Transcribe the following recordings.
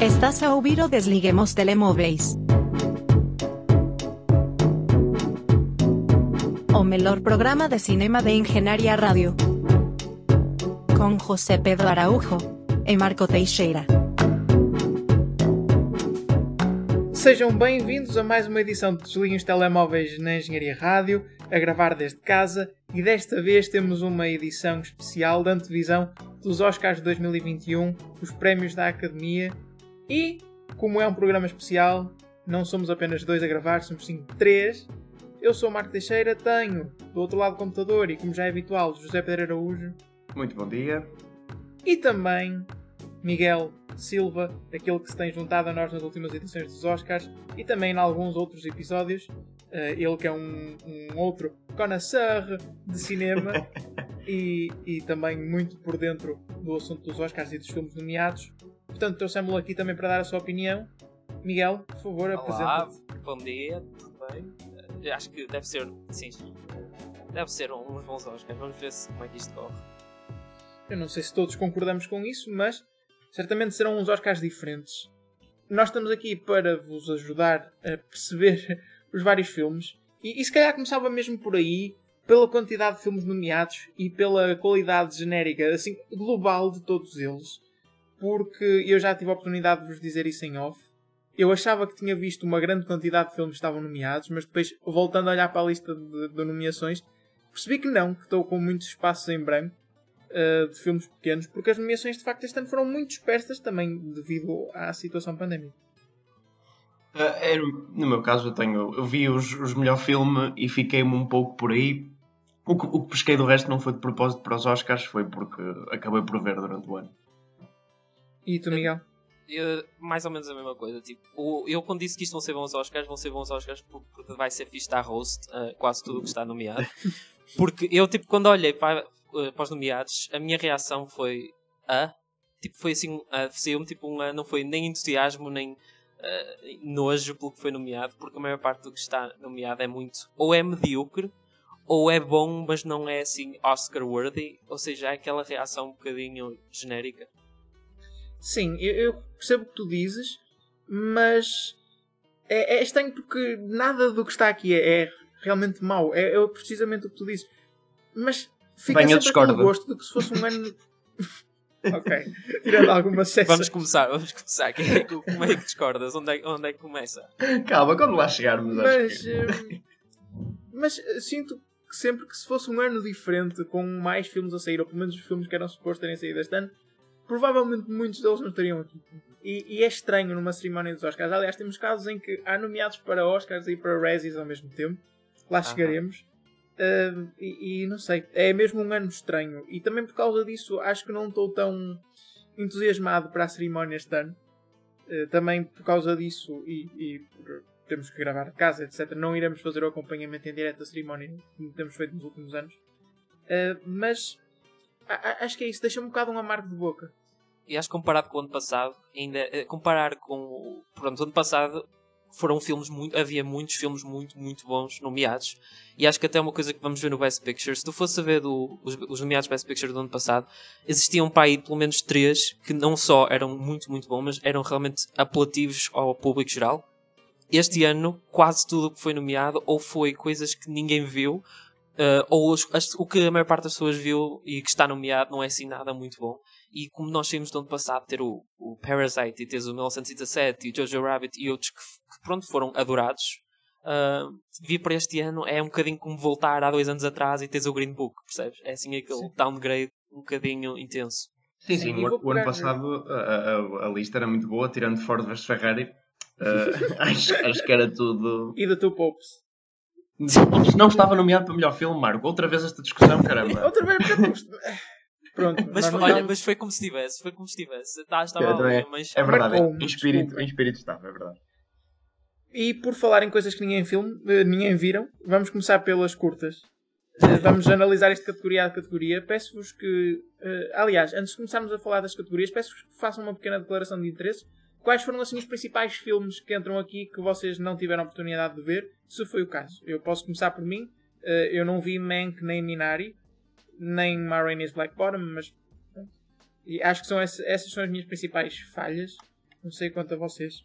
Estás a ouvir o Desliguemos Telemóveis. O melhor programa de cinema de Engenharia Rádio. Com José Pedro Araújo e Marco Teixeira. Sejam bem-vindos a mais uma edição de Desliguem Telemóveis na Engenharia Rádio, a gravar desde casa, e desta vez temos uma edição especial de antevisão dos Oscars de 2021, os prémios da Academia, e, como é um programa especial, não somos apenas dois a gravar, somos sim três. Eu sou o Marco Teixeira, tenho do outro lado do computador e, como já é habitual, José Pedro Araújo. Muito bom dia. E também Miguel Silva, aquele que se tem juntado a nós nas últimas edições dos Oscars e também em alguns outros episódios. Uh, ele que é um, um outro connoisseur de cinema e, e, também muito por dentro do assunto dos Oscars e dos filmes nomeados. Portanto, trouxemos-lo aqui também para dar a sua opinião. Miguel, por favor, apresenta-te. Bom dia, tudo bem? Acho que deve ser, sim, deve ser uns bons Oscars. Vamos ver se, como é que isto corre. Eu não sei se todos concordamos com isso, mas certamente serão uns Oscars diferentes. Nós estamos aqui para vos ajudar a perceber os vários filmes. E, e se calhar começava mesmo por aí, pela quantidade de filmes nomeados e pela qualidade genérica, assim, global de todos eles. Porque eu já tive a oportunidade de vos dizer isso em off. Eu achava que tinha visto uma grande quantidade de filmes que estavam nomeados, mas depois, voltando a olhar para a lista de, de nomeações, percebi que não, que estou com muitos espaços em branco uh, de filmes pequenos, porque as nomeações de facto este ano foram muito dispersas também devido à situação pandémica. Uh, no meu caso, eu tenho. Eu vi os, os melhor filme e fiquei-me um pouco por aí. O que, o que pesquei do resto não foi de propósito para os Oscars, foi porque acabei por ver durante o ano. E tu, Miguel? Eu, mais ou menos a mesma coisa. Tipo, eu quando disse que isto vão ser bons Oscars, vão ser bons Oscars porque vai ser fixe estar host uh, quase tudo o que está nomeado. Porque eu, tipo, quando olhei para, uh, para os nomeados, a minha reação foi a. Tipo, foi assim, uh, saiu-me tipo um não foi nem entusiasmo, nem uh, nojo pelo que foi nomeado, porque a maior parte do que está nomeado é muito, ou é medíocre, ou é bom, mas não é assim Oscar-worthy, ou seja, é aquela reação um bocadinho genérica. Sim, eu, eu percebo o que tu dizes, mas é, é, estranho porque nada do que está aqui é, é realmente mau. É, é, precisamente o que tu dizes. Mas Fica Bem, sempre com gosto de que se fosse um ano. ok. Tirando alguma cessa. Vamos começar, vamos começar. É como é que discordas? Onde é, onde é que começa? Calma, quando lá chegarmos. Mas, que... Eh, mas eh, sinto que sempre que se fosse um ano diferente, com mais filmes a sair, ou pelo menos os filmes que eram supostos terem saído este ano, provavelmente muitos deles não estariam aqui. E, e, é estranho numa cerimónia dos Oscars. Aliás, temos casos em que há nomeados para Oscars e para Razzies ao mesmo tempo. Lá chegaremos. Uh, e, e, não sei, é mesmo um ano estranho. E também por causa disso acho que não estou tão entusiasmado para a cerimónia este ano. Uh, também por causa disso e, e temos que gravar de casa, etc. Não iremos fazer o acompanhamento em direto da cerimónia, como temos feito nos últimos anos. Uh, mas acho que é isso, deixa um bocado um amargo de boca. E acho que comparado com o ano passado, ainda eh, comparar com pronto, ano passado foram filmes muito. Havia muitos filmes muito, muito bons nomeados. E acho que até uma coisa que vamos ver no Best Picture, se tu fosse ver do, os, os nomeados Best Picture do ano passado, existiam para aí pelo menos três que não só eram muito, muito bons, mas eram realmente apelativos ao público geral. Este ano, quase tudo que foi nomeado, ou foi coisas que ninguém viu, uh, ou os, as, o que a maior parte das pessoas viu e que está nomeado não é assim nada muito bom. E como nós saímos do ano passado ter o, o Parasite e teres o 1917 e o Jojo Rabbit e outros que, que pronto, foram adorados, uh, vir para este ano é um bocadinho como voltar há dois anos atrás e teres o Green Book, percebes? É assim aquele sim. downgrade um bocadinho intenso. Sim, sim, sim o, o, ano passado a, a, a, lista era muito boa, tirando Ford vs Ferrari. Uh, acho, acho que era tudo. E da tua Popes? Não estava nomeado para melhor filme, Marco. Outra vez esta discussão, caramba. Outra vez, Pronto, mas, foi, olha, mas foi como se estivesse, foi como se estivesse. Tá, estava é, mas... é verdade, em espírito, em espírito estava, é verdade. E por falar em coisas que ninguém filme, eh, ninguém viram, vamos começar pelas curtas. Eh, vamos analisar esta categoria a categoria. Peço-vos que, uh, aliás, antes de começarmos a falar das categorias, peço-vos que façam uma pequena declaração de interesse. Quais foram assim os principais filmes que entram aqui que vocês não tiveram oportunidade de ver, se foi o caso? Eu posso começar por mim. Uh, eu não vi Mank nem Minari, nem Marraine's Black Bottom, mas e acho que são essas são as minhas principais falhas. Não sei quanto a vocês.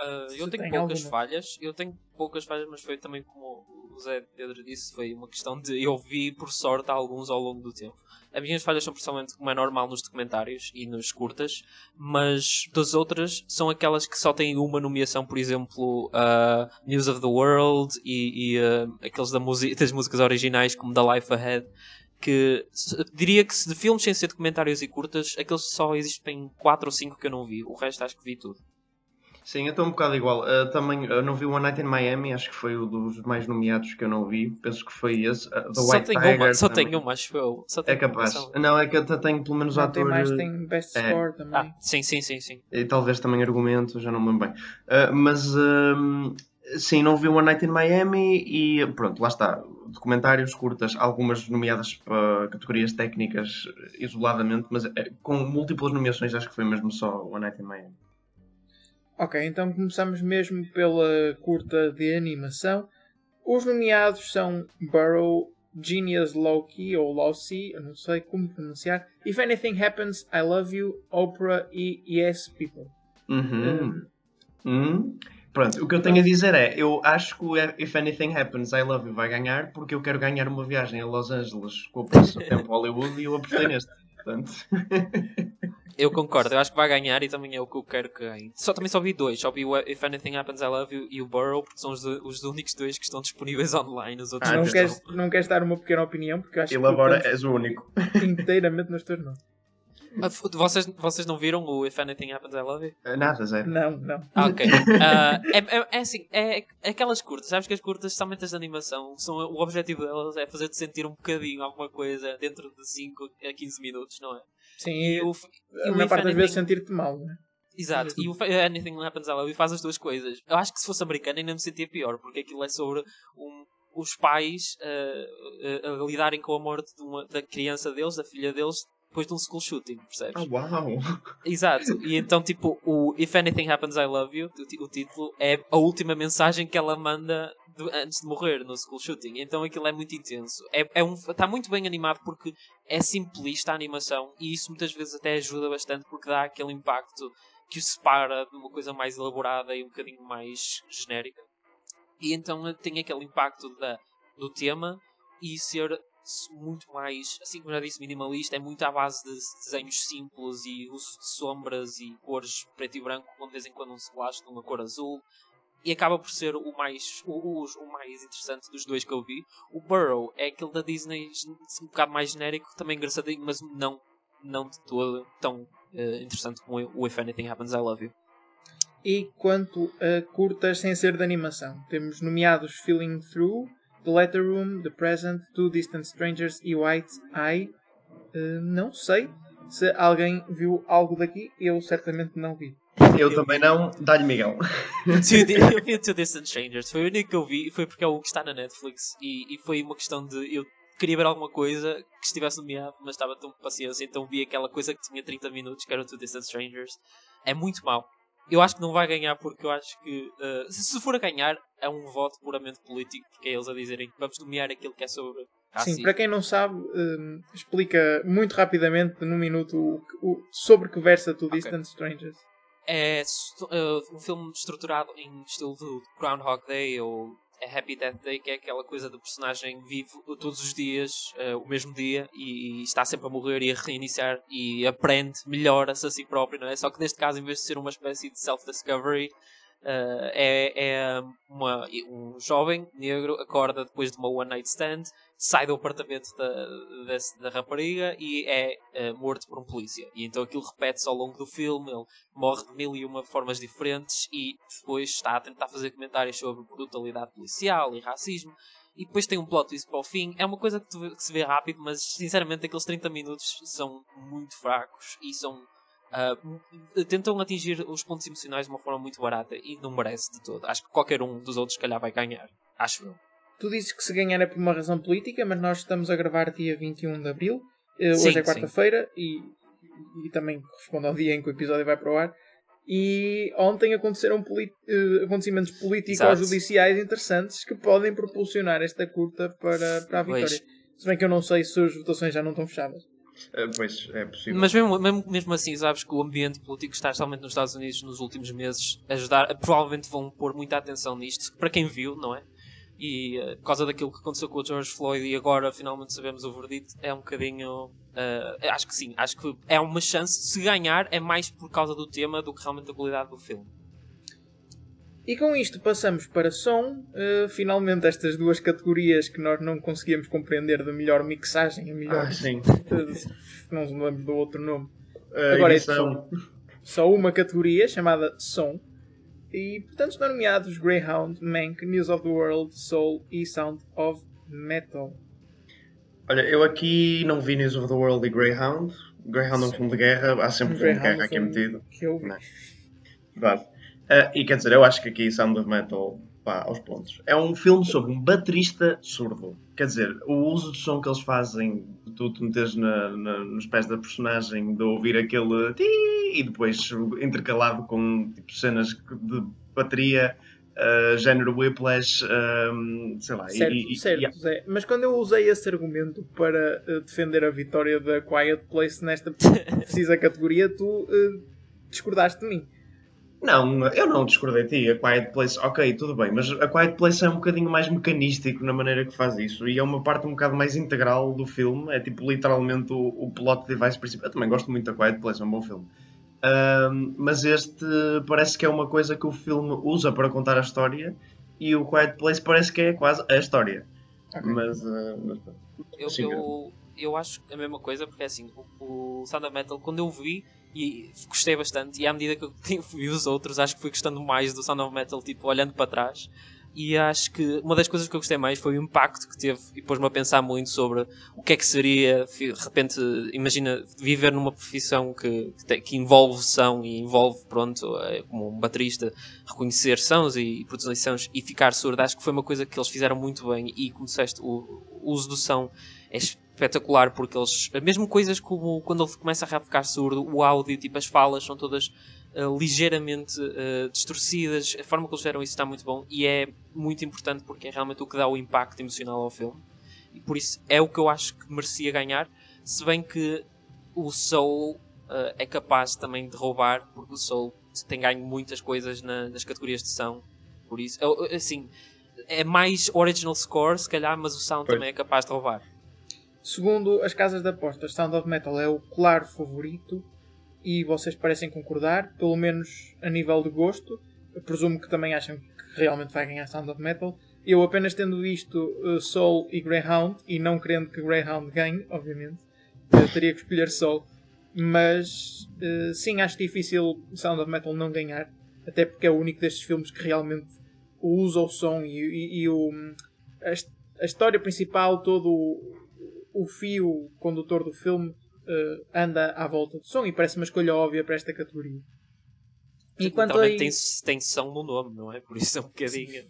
Uh, eu tenho poucas alguma. falhas, eu tenho poucas falhas, mas foi também como o Zé Pedro disse, foi uma questão de eu vi por sorte alguns ao longo do tempo. As minhas falhas são principalmente como é normal nos documentários e nos curtas, mas das outras são aquelas que só têm uma nomeação, por exemplo, uh, News of the World e, e, uh, aqueles da das músicas originais como The Life Ahead. Que diria que se de filmes sem ser documentários e curtas, aqueles só existem 4 ou 5 que eu não vi, o resto acho que vi tudo. Sim, eu estou um bocado igual. Uh, também uh, não vi o One Night in Miami, acho que foi um dos mais nomeados que eu não vi. Penso que foi esse. Uh, The Só White tenho Tiger uma, só também. tenho uma, acho eu. Só É uma capaz. noção. Não, é que eu até tenho pelo menos Não tem mais, tem Best é. Score também. Ah, sim, sim, sim, sim. E talvez também argumento, já não me lembro bem. Uh, mas um, sim, não vi o One Night in Miami e pronto, lá está. Documentários curtas, algumas nomeadas para categorias técnicas isoladamente, mas eh, com múltiplas nomeações, acho que foi mesmo só One Night in Miami. Ok, então começamos mesmo pela curta de animação. Os nomeados são Burrow, Genius Loki ou Lossy, eu não sei como pronunciar. If Anything Happens, I Love You, Oprah e Yes People. Uhum. Hum. Pronto, o que eu tenho a dizer é, eu acho que o If Anything Happens, I Love You vai ganhar porque eu quero ganhar uma viagem a Los Angeles com o do tempo Hollywood e eu apostei neste. Portanto, Eu concordo, eu acho que vai ganhar e também é o que eu quero que ganhe. Só, também só vi dois, só vi o If Anything Happens I Love You e o Burrow, porque são os, os únicos dois que estão disponíveis online. Os outros Ah, não não, estão. queres, não queres dar uma pequena opinião? Porque eu acho ele que agora estamos és o único. inteiramente nos teus. Ah, Vocês, vocês não viram o If Anything Happens I Love You? Eh, Nada, zero. Não, não. Ah, ok. Ah, é, é, é assim, é, é aquelas curtas, sabes que as curtas, somente as de animação, são, o objetivo delas é fazer-te sentir um bocadinho alguma coisa dentro de 5 a 15 minutos, não é? Sim, E o, e a maior parte das vezes Anything- sentir-te mal, não é? Exato, e o Anything Happens I Love You faz as duas coisas. Eu acho que se fosse americano ainda me sentia pior, porque aquilo é sobre um- os pais ah, ah, a lidarem com a morte de uma- da criança deles, da filha deles, depois de um school shooting, percebes? Ah, uau! Exato, e então, tipo, o If Anything Happens I Love You, o, o título, é a última mensagem que ela manda de- antes de morrer no school shooting. Então aquilo é muito intenso. É, é um, está muito bem animado porque é simplista a animação e isso muitas vezes até ajuda bastante porque dá aquele impacto que o separa de uma coisa mais elaborada e um bocadinho mais genérica. E então tem aquele impacto da, do tema e ser muito mais, assim como já disse, minimalista, é muito à base de desenhos simples e uso de sombras e cores preto e branco, com de vez em quando um splash de uma cor azul. E acaba por ser o mais, o, o, mais interessante dos dois que eu vi. O Burrow é aquele da Disney um bocado mais genérico, também engraçadinho, mas não, não de todo tão eh, interessante como o If Anything Happens I Love You. E quanto a curtas sem ser de animação, temos nomeados Feeling Through, The Letter Room, The Present, Two Distant Strangers e White Eye. Eh, não sei se alguém viu algo daqui, eu certamente não vi. Eu também não. Dá-lhe Miguel. Eu vi Two Distant Strangers. Foi o único que eu vi e foi porque é o que está na Netflix. E, e foi uma questão de. Eu queria ver alguma coisa que estivesse nomeado, mas estava tão com paciência. Então vi aquela coisa que tinha 30 minutos, que era o Two Distant Strangers. É muito mau. Eu acho que não vai ganhar porque eu acho que. eh, se, se for a ganhar, é um voto puramente político, porque é eles a dizerem vamos nomear aquilo que é sobre. Sim, para quem não sabe, eh, explica muito rapidamente, num minuto, o, o- sobre que versa Ok. Distant Strangers. É eh, um filme estruturado em estilo do Groundhog Day ou é Happy Death Day, que é aquela coisa do personagem vive todos os dias, eh, o mesmo dia, e, está sempre a morrer e a reiniciar e aprende, melhora-se a si próprio, não é? Só que neste caso, em vez de ser uma espécie de self-discovery, eh, é, é uma, um jovem negro acorda depois de uma one night stand, sai do apartamento da, da rapariga e é eh, morto por um polícia. E então aquilo repete-se ao longo do filme, ele morre de mil e uma formas diferentes e depois está a tentar fazer comentários sobre brutalidade policial e racismo. E depois tem um plot twist para o fim. É uma coisa que, tu que se vê rápido, mas sinceramente aqueles 30 minutos são muito fracos e são. Ah, tentam atingir os pontos emocionais de uma forma muito barata e não merece de todo. Acho que qualquer um dos outros, se calhar, vai ganhar. Acho eu. Tu dizes que se ganhar é por uma razão política, mas nós estamos a gravar dia 21 de Abril. Eh, Sim, Hoje é quarta-feira e, e também corresponde ao dia em que o episódio vai para o ar. E ontem aconteceram eh, acontecimentos Exato. político-judiciais interessantes que podem propulsionar esta curta para, para a Pois. vitória. Se bem que eu não sei se as votações já não estão fechadas. Uh, pois, é possível. Mas mesmo, mesmo, assim, sabes que o ambiente político está especialmente nos Estados Unidos nos últimos meses ajudar, provavelmente vão pôr muita atenção nisto, para quem viu, não é? E uh, por causa daquilo que aconteceu com o George Floyd e agora finalmente sabemos o verdito, é um bocadinho. Uh, acho que sim, acho que é uma chance. Se ganhar, é mais por causa do tema do que realmente da qualidade do filme. E com isto passamos para som. Uh, finalmente, estas duas categorias que nós não conseguíamos compreender da melhor mixagem, a melhor. Ah, sim. não me lembro do outro nome. Uh, Agora edição. é som. Só uma categoria chamada som. E portanto estão nomeados Greyhound, Mank, News of the World, Soul e Sound of Metal. Olha, eu aqui não vi News of the World e Greyhound. Greyhound é um filme de guerra, há sempre um filme de guerra aqui metido. Que eu vi. Não. Verdade. Uh, e quer dizer, eu acho que aqui Sound of Metal, pá, aos pontos. É um filme sobre um baterista surdo. Quer dizer, o uso do som que eles fazem, tu te metes na, na, nos pés da personagem, de ouvir aquele e depois intercalado com tipo, cenas de bateria. Uh, género Whiplash, uh, sei lá. Certo, e, certo e, Zé. Mas quando eu usei esse argumento para uh, defender a vitória da Quiet Place nesta precisa categoria, tu discordaste de mim. Não, eu não discordei de ti. A Quiet Place, ok, tudo bem, mas a Quiet Place é um bocadinho mais mecanístico na maneira que faz isso e é uma parte um bocado mais integral do filme. É tipo literalmente o, o plot device principal. Eu também gosto muito da Quiet Place, é um bom filme. Um, mas este parece que é uma coisa que o filme usa para contar a história e o Quiet Place parece que é quase a história. Okay. Mas, uh, mas eu, eu, eu, acho a mesma coisa porque é assim, o, o Sound of Metal, quando eu vi e gostei bastante. E à medida que eu vi os outros, acho que fui gostando mais do Sound of Metal, tipo, olhando para trás. E acho que uma das coisas que eu gostei mais foi o impacto que teve e pôs-me a pensar muito sobre o que é que seria, de repente, imagina viver numa profissão que, que envolve som e envolve, pronto, é, como um baterista, reconhecer sons e, e produzir sons e ficar surdo. Acho que foi uma coisa que eles fizeram muito bem e, como disseste, o, o uso do som é espetacular porque eles, mesmo coisas como quando ele começa a ficar surdo, o áudio, tipo as falas são todas uh, ligeiramente uh, distorcidas, a forma que eles fizeram isso está muito bom e é muito importante porque é realmente o que dá o impacto emocional ao filme e por isso é o que eu acho que merecia ganhar, se bem que o Soul uh, é capaz também de roubar porque o Soul tem ganho muitas coisas na, nas categorias de som, por isso, assim, é mais original score se calhar, mas o sound pois. também é capaz de roubar. Segundo as casas de apostas, Sound of Metal é o claro favorito e vocês parecem concordar, pelo menos a nível de gosto. Eu presumo que também acham que realmente vai ganhar Sound of Metal. Eu apenas tendo visto uh, Soul e Greyhound e não querendo que Greyhound ganhe, obviamente, eu teria que escolher Soul. Mas uh, sim, acho difícil Sound of Metal não ganhar, até porque é o único destes filmes que realmente usa o som e, e, e o, a, a história principal, todo o fio condutor do filme uh, anda à volta do som e parece uma escolha óbvia para esta categoria. E quanto a... tem, tem som no nome, não é? Por isso é um bocadinho.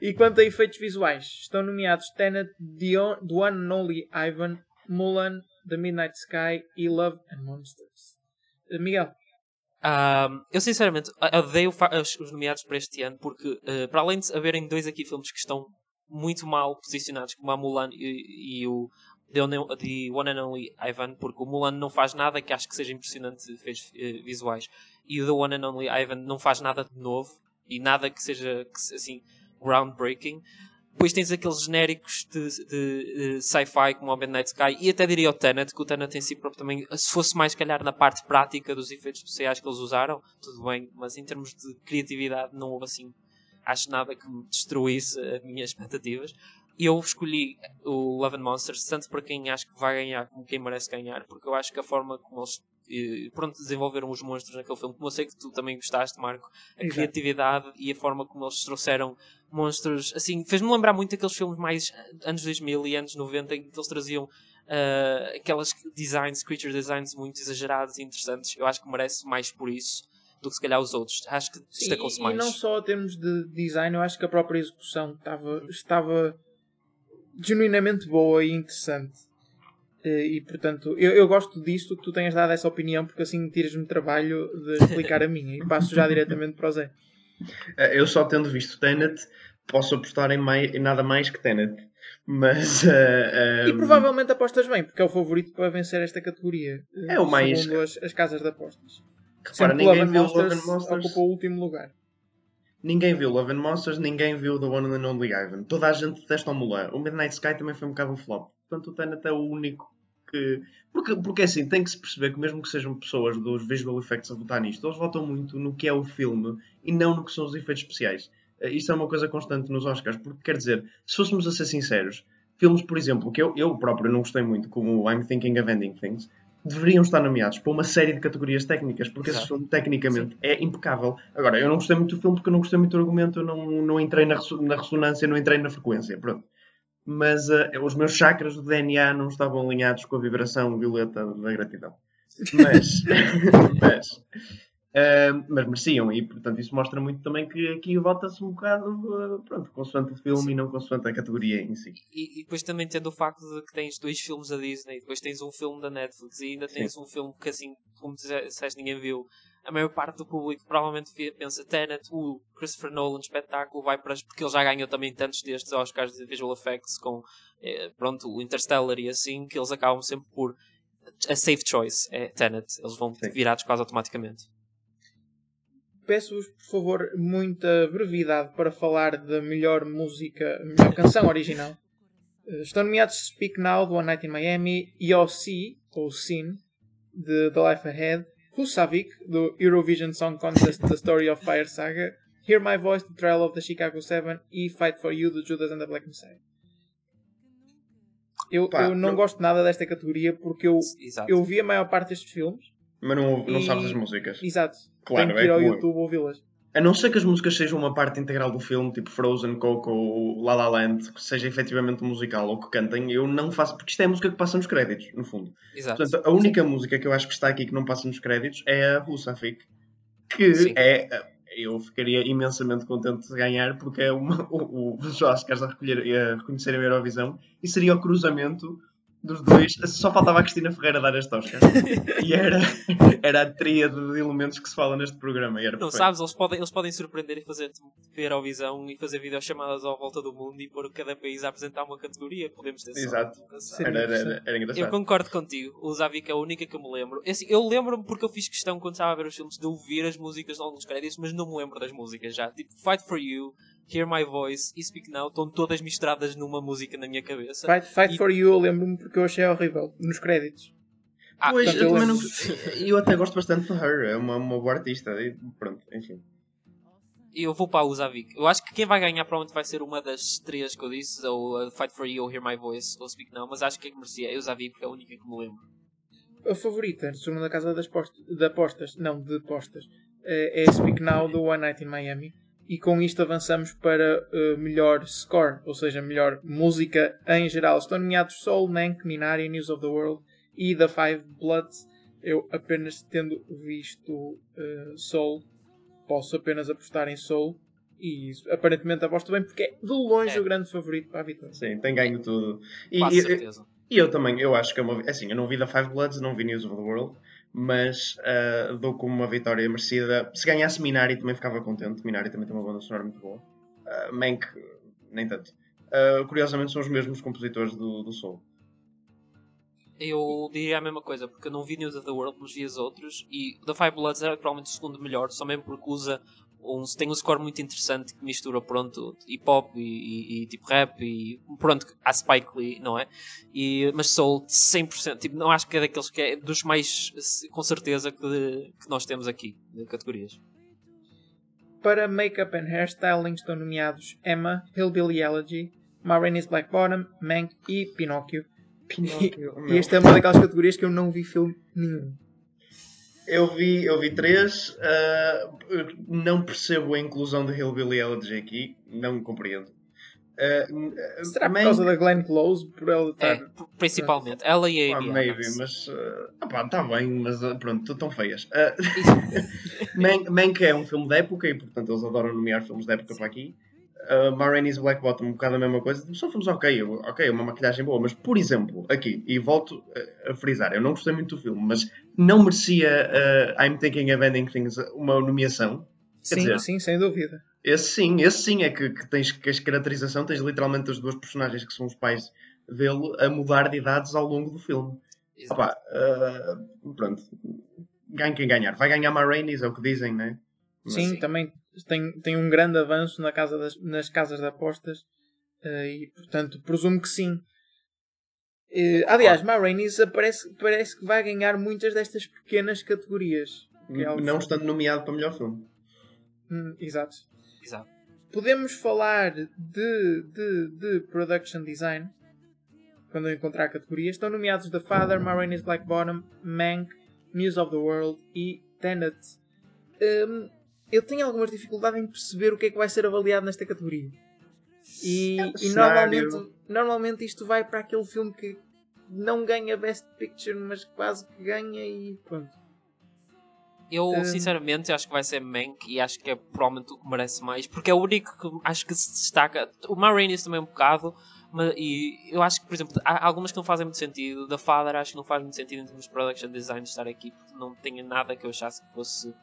e quanto a efeitos visuais, estão nomeados Tenet, The, The One and Only Ivan, Mulan, The Midnight Sky e Love and Monsters. Uh, Miguel. Um, eu sinceramente odeio os nomeados para este ano porque, uh, para além de haverem dois aqui filmes que estão muito mal posicionados, como a Mulan e, e o The One and Only Ivan, porque o Mulan não faz nada que acho que seja impressionante de efeitos uh, visuais e o The One and Only Ivan não faz nada de novo e nada que seja assim groundbreaking. Depois tens aqueles genéricos de, de, de sci-fi como o Midnight Sky e até diria o Tenet, que o Tenet em si próprio também, se fosse mais calhar na parte prática dos efeitos especiais que eles usaram, tudo bem, mas em termos de criatividade não houve assim acho nada que destruísse as minhas expectativas. Eu escolhi o Love and Monsters tanto para quem acho que vai ganhar como quem merece ganhar, porque eu acho que a forma como eles eh, pronto, desenvolveram os monstros naquele filme, como eu sei que tu também gostaste, Marco, a Exato. criatividade e a forma como eles trouxeram monstros, assim, fez-me lembrar muito aqueles filmes mais anos 2000 e anos 90 em que eles traziam uh, aquelas designs, creature designs muito exagerados e interessantes. Eu acho que merece mais por isso do que se calhar os outros. Acho que destacou-se mais. E não só em termos de design, eu acho que a própria execução estava, estava genuinamente boa e interessante. Eh, e portanto, eu, eu gosto disto que tu tenhas dado essa opinião, porque assim tiras-me trabalho de explicar a minha e passo já diretamente para o Zé. Eh, eu só tendo visto Tenet, posso apostar em, mais, em nada mais que Tenet. Mas. Uh, e provavelmente apostas bem, porque é o favorito para vencer esta categoria. É o mais. Segundo as, as casas de apostas. Repara, ninguém viu Love and Monsters. Ocupou o último lugar. Ninguém viu Love and Monsters, ninguém viu The One and Only Ivan. Toda a gente detesta o Mulan. O Midnight Sky também foi um bocado um flop. Portanto, o Tenet é o único que. Porque, porque assim, tem que se perceber que, mesmo que sejam pessoas dos visual effects a votar nisto, eles votam muito no que é o filme e não no que são os efeitos especiais. Uh, isto é uma coisa constante nos Oscars, porque quer dizer, se fôssemos a ser sinceros, filmes, por exemplo, que eu, eu próprio não gostei muito, como I'm Thinking of Ending Things, deveriam estar nomeados para uma série de categorias técnicas, porque esse filme tecnicamente Sim. é impecável. Agora, eu não gostei muito do filme porque eu não gostei muito do argumento, eu não, não entrei na, na ressonância, não entrei na frequência, pronto. Mas uh, os meus chakras do DNA não estavam alinhados com a vibração violeta da gratidão. Mas, mas Uh, mas mereciam, e portanto isso mostra muito também que aqui vota-se um bocado uh, pronto, consoante o filme Sim. e não consoante a categoria em si. E, e, depois também tendo o facto de que tens dois filmes da Disney, depois tens um filme da Netflix e ainda tens Sim. um filme que assim, como disseste, ninguém viu. A maior parte do público provavelmente pensa Tenet, o Christopher Nolan espetáculo vai para porque ele já ganhou também tantos destes Oscars de Visual Effects com eh, pronto, o Interstellar e assim, que eles acabam sempre por a safe choice é Tenet, eles vão Sim. virados quase automaticamente peço-vos, por favor, muita brevidade para falar da melhor música, melhor canção original. Eh, estão nomeados Speak Now, do One Night in Miami, Yossi, ou Sin, de The Life Ahead, Husavik, do Eurovision Song Contest The Story of Fire Saga, Hear My Voice, The Trial of the Chicago 7 e Fight For You, do Judas and the Black Messiah. Eu, Pá, eu não, não, gosto nada desta categoria porque eu, eu vi a maior parte destes filmes. Mas não, não e... sabes as músicas. Exato. Claro, Tenho que ir é ao YouTube ouvi-las. A não ser que as músicas sejam uma parte integral do filme, tipo Frozen, Coco ou La La Land, que seja efetivamente musical ou que cantem, eu não faço, porque isto é a música que passa nos créditos, no fundo. Exato. Portanto, a única música que eu acho que está aqui que não passa nos créditos é a Rusafik, que Sim. é. Eu ficaria imensamente contente de ganhar porque é uma, o, o, Oscars a, recolher, a reconhecer a Eurovisão e seria o cruzamento dos dois, só faltava a Cristina Ferreira dar este Oscar. e era, era a tríade de elementos que se fala neste programa. era não sabes, eles podem, eles podem surpreender e fazer ver ao visão e fazer videochamadas à volta do mundo e pôr cada país a apresentar uma categoria. Podemos ter Exato. Era, era, era, era, engraçado. Eu concordo contigo. O Zavik é a única que eu me lembro. É assim, eu lembro-me porque eu fiz questão quando estava a ver os filmes de ouvir as músicas de alguns créditos, mas não me lembro das músicas já. Tipo, Fight for You. Hear My Voice e Speak Now estão todas misturadas numa música na minha cabeça. Fight, Fight e... for You, eu lembro-me porque eu achei horrível nos créditos. Ah, pois, eu, eu, não... eu até gosto bastante de Her, é uma, uma boa artista. E pronto, enfim. Eu vou para a Uzavik. Eu acho que quem vai ganhar provavelmente vai ser uma das três que eu disse, ou uh, Fight for You, ou Hear My Voice, ou Speak Now, mas acho que é que merecia é Uzavik porque é a única que me lembro. A favorita, segunda casa das postas, de apostas, não, de apostas, é, é Speak Now do One Night in Miami e com isto avançamos para uh, melhor score, ou seja, melhor música em geral. Estão nomeados Soul, Mank, Minari, News of the World e The Five Bloods. Eu apenas tendo visto uh, Soul, posso apenas apostar em Soul e isso, aparentemente aposto bem porque é de longe é. o grande favorito para a vitória. Sim, tem ganho tudo. E, Com certeza. E, e eu também, eu acho que é uma. Assim, eu não vi The Five Bloods, não vi News of the World mas uh, dou como uma vitória merecida. Se ganhasse Minari também ficava contente. Minari também tem uma banda sonora muito boa. Uh, Mank, nem tanto. Uh, curiosamente são os mesmos compositores do, do Soul. Eu diria a mesma coisa, porque eu não vi News of the World, mas vi os outros. E The Five Bloods era provavelmente o segundo melhor, só mesmo porque usa um, tem um score muito interessante que mistura pronto hip hop e, e, e, tipo rap e pronto a Spike Lee não é e mas Soul 100% tipo não acho que é daqueles que é dos mais com certeza que, que nós temos aqui de categorias para Makeup and Hairstyling estão nomeados Emma, Hillbilly Elegy, Ma Rainey's Black Bottom, Mank e Pinóquio. Pinóquio e, e esta é uma daquelas categorias que eu não vi filme nenhum. Eu vi, eu vi três. Uh, não percebo a inclusão de Hillbilly Elegy aqui. Não compreendo. Uh, Será por causa da Glenn Close? Por ela estar... É, principalmente. Ela e a Amy. Ah, maybe, mas. Uh, está bem, mas uh, pronto, estão feias. Uh, Mank é um filme de época e, portanto, eles adoram nomear filmes de época para aqui uh, Ma Rainey's Black Bottom, um bocado a mesma coisa. São filmes ok, ok, uma maquilhagem boa, mas por exemplo, aqui, e volto a, a frisar, eu não gostei muito do filme, mas não merecia uh, I'm Thinking of Ending Things uma nomeação. Sim, dizer, sim, sem dúvida. Esse sim, esse sim é que, que tens que a caracterização, tens literalmente as duas personagens que são os pais dele a mudar de idades ao longo do filme. Exato. Opa, uh, pronto. Ganha quem ganhar. Vai ganhar Ma Rainey's, é o que dizem, né? Mas Sim, também tem, tem um grande avanço na casa das, nas casas de apostas eh, e, portanto, presumo que sim. Eh, aliás, Ma Rainey's parece, parece que vai ganhar muitas destas pequenas categorias. é Não estando nomeado para melhor filme. Hum, exato. Exato. Podemos falar de, de, de Production Design quando eu encontrar a categoria. Estão nomeados The Father, Ma Rainey's Black Bottom, Mank, News of the World e Tenet. Hum, eu tenho algumas dificuldades em perceber o que é que vai ser avaliado nesta categoria. E, É, e normalmente, normalmente isto vai para aquele filme que não ganha Best Picture, mas quase que ganha e pronto. Eu, Hum. sinceramente, acho que vai ser Mank e acho que é provavelmente o que merece mais, porque é o único que acho que se destaca. O Ma Rainey's também um bocado, mas, e eu acho que, por exemplo, há algumas que não fazem muito sentido. Da Father acho que não faz muito sentido em termos de production design estar aqui, porque não tinha nada que eu achasse que fosse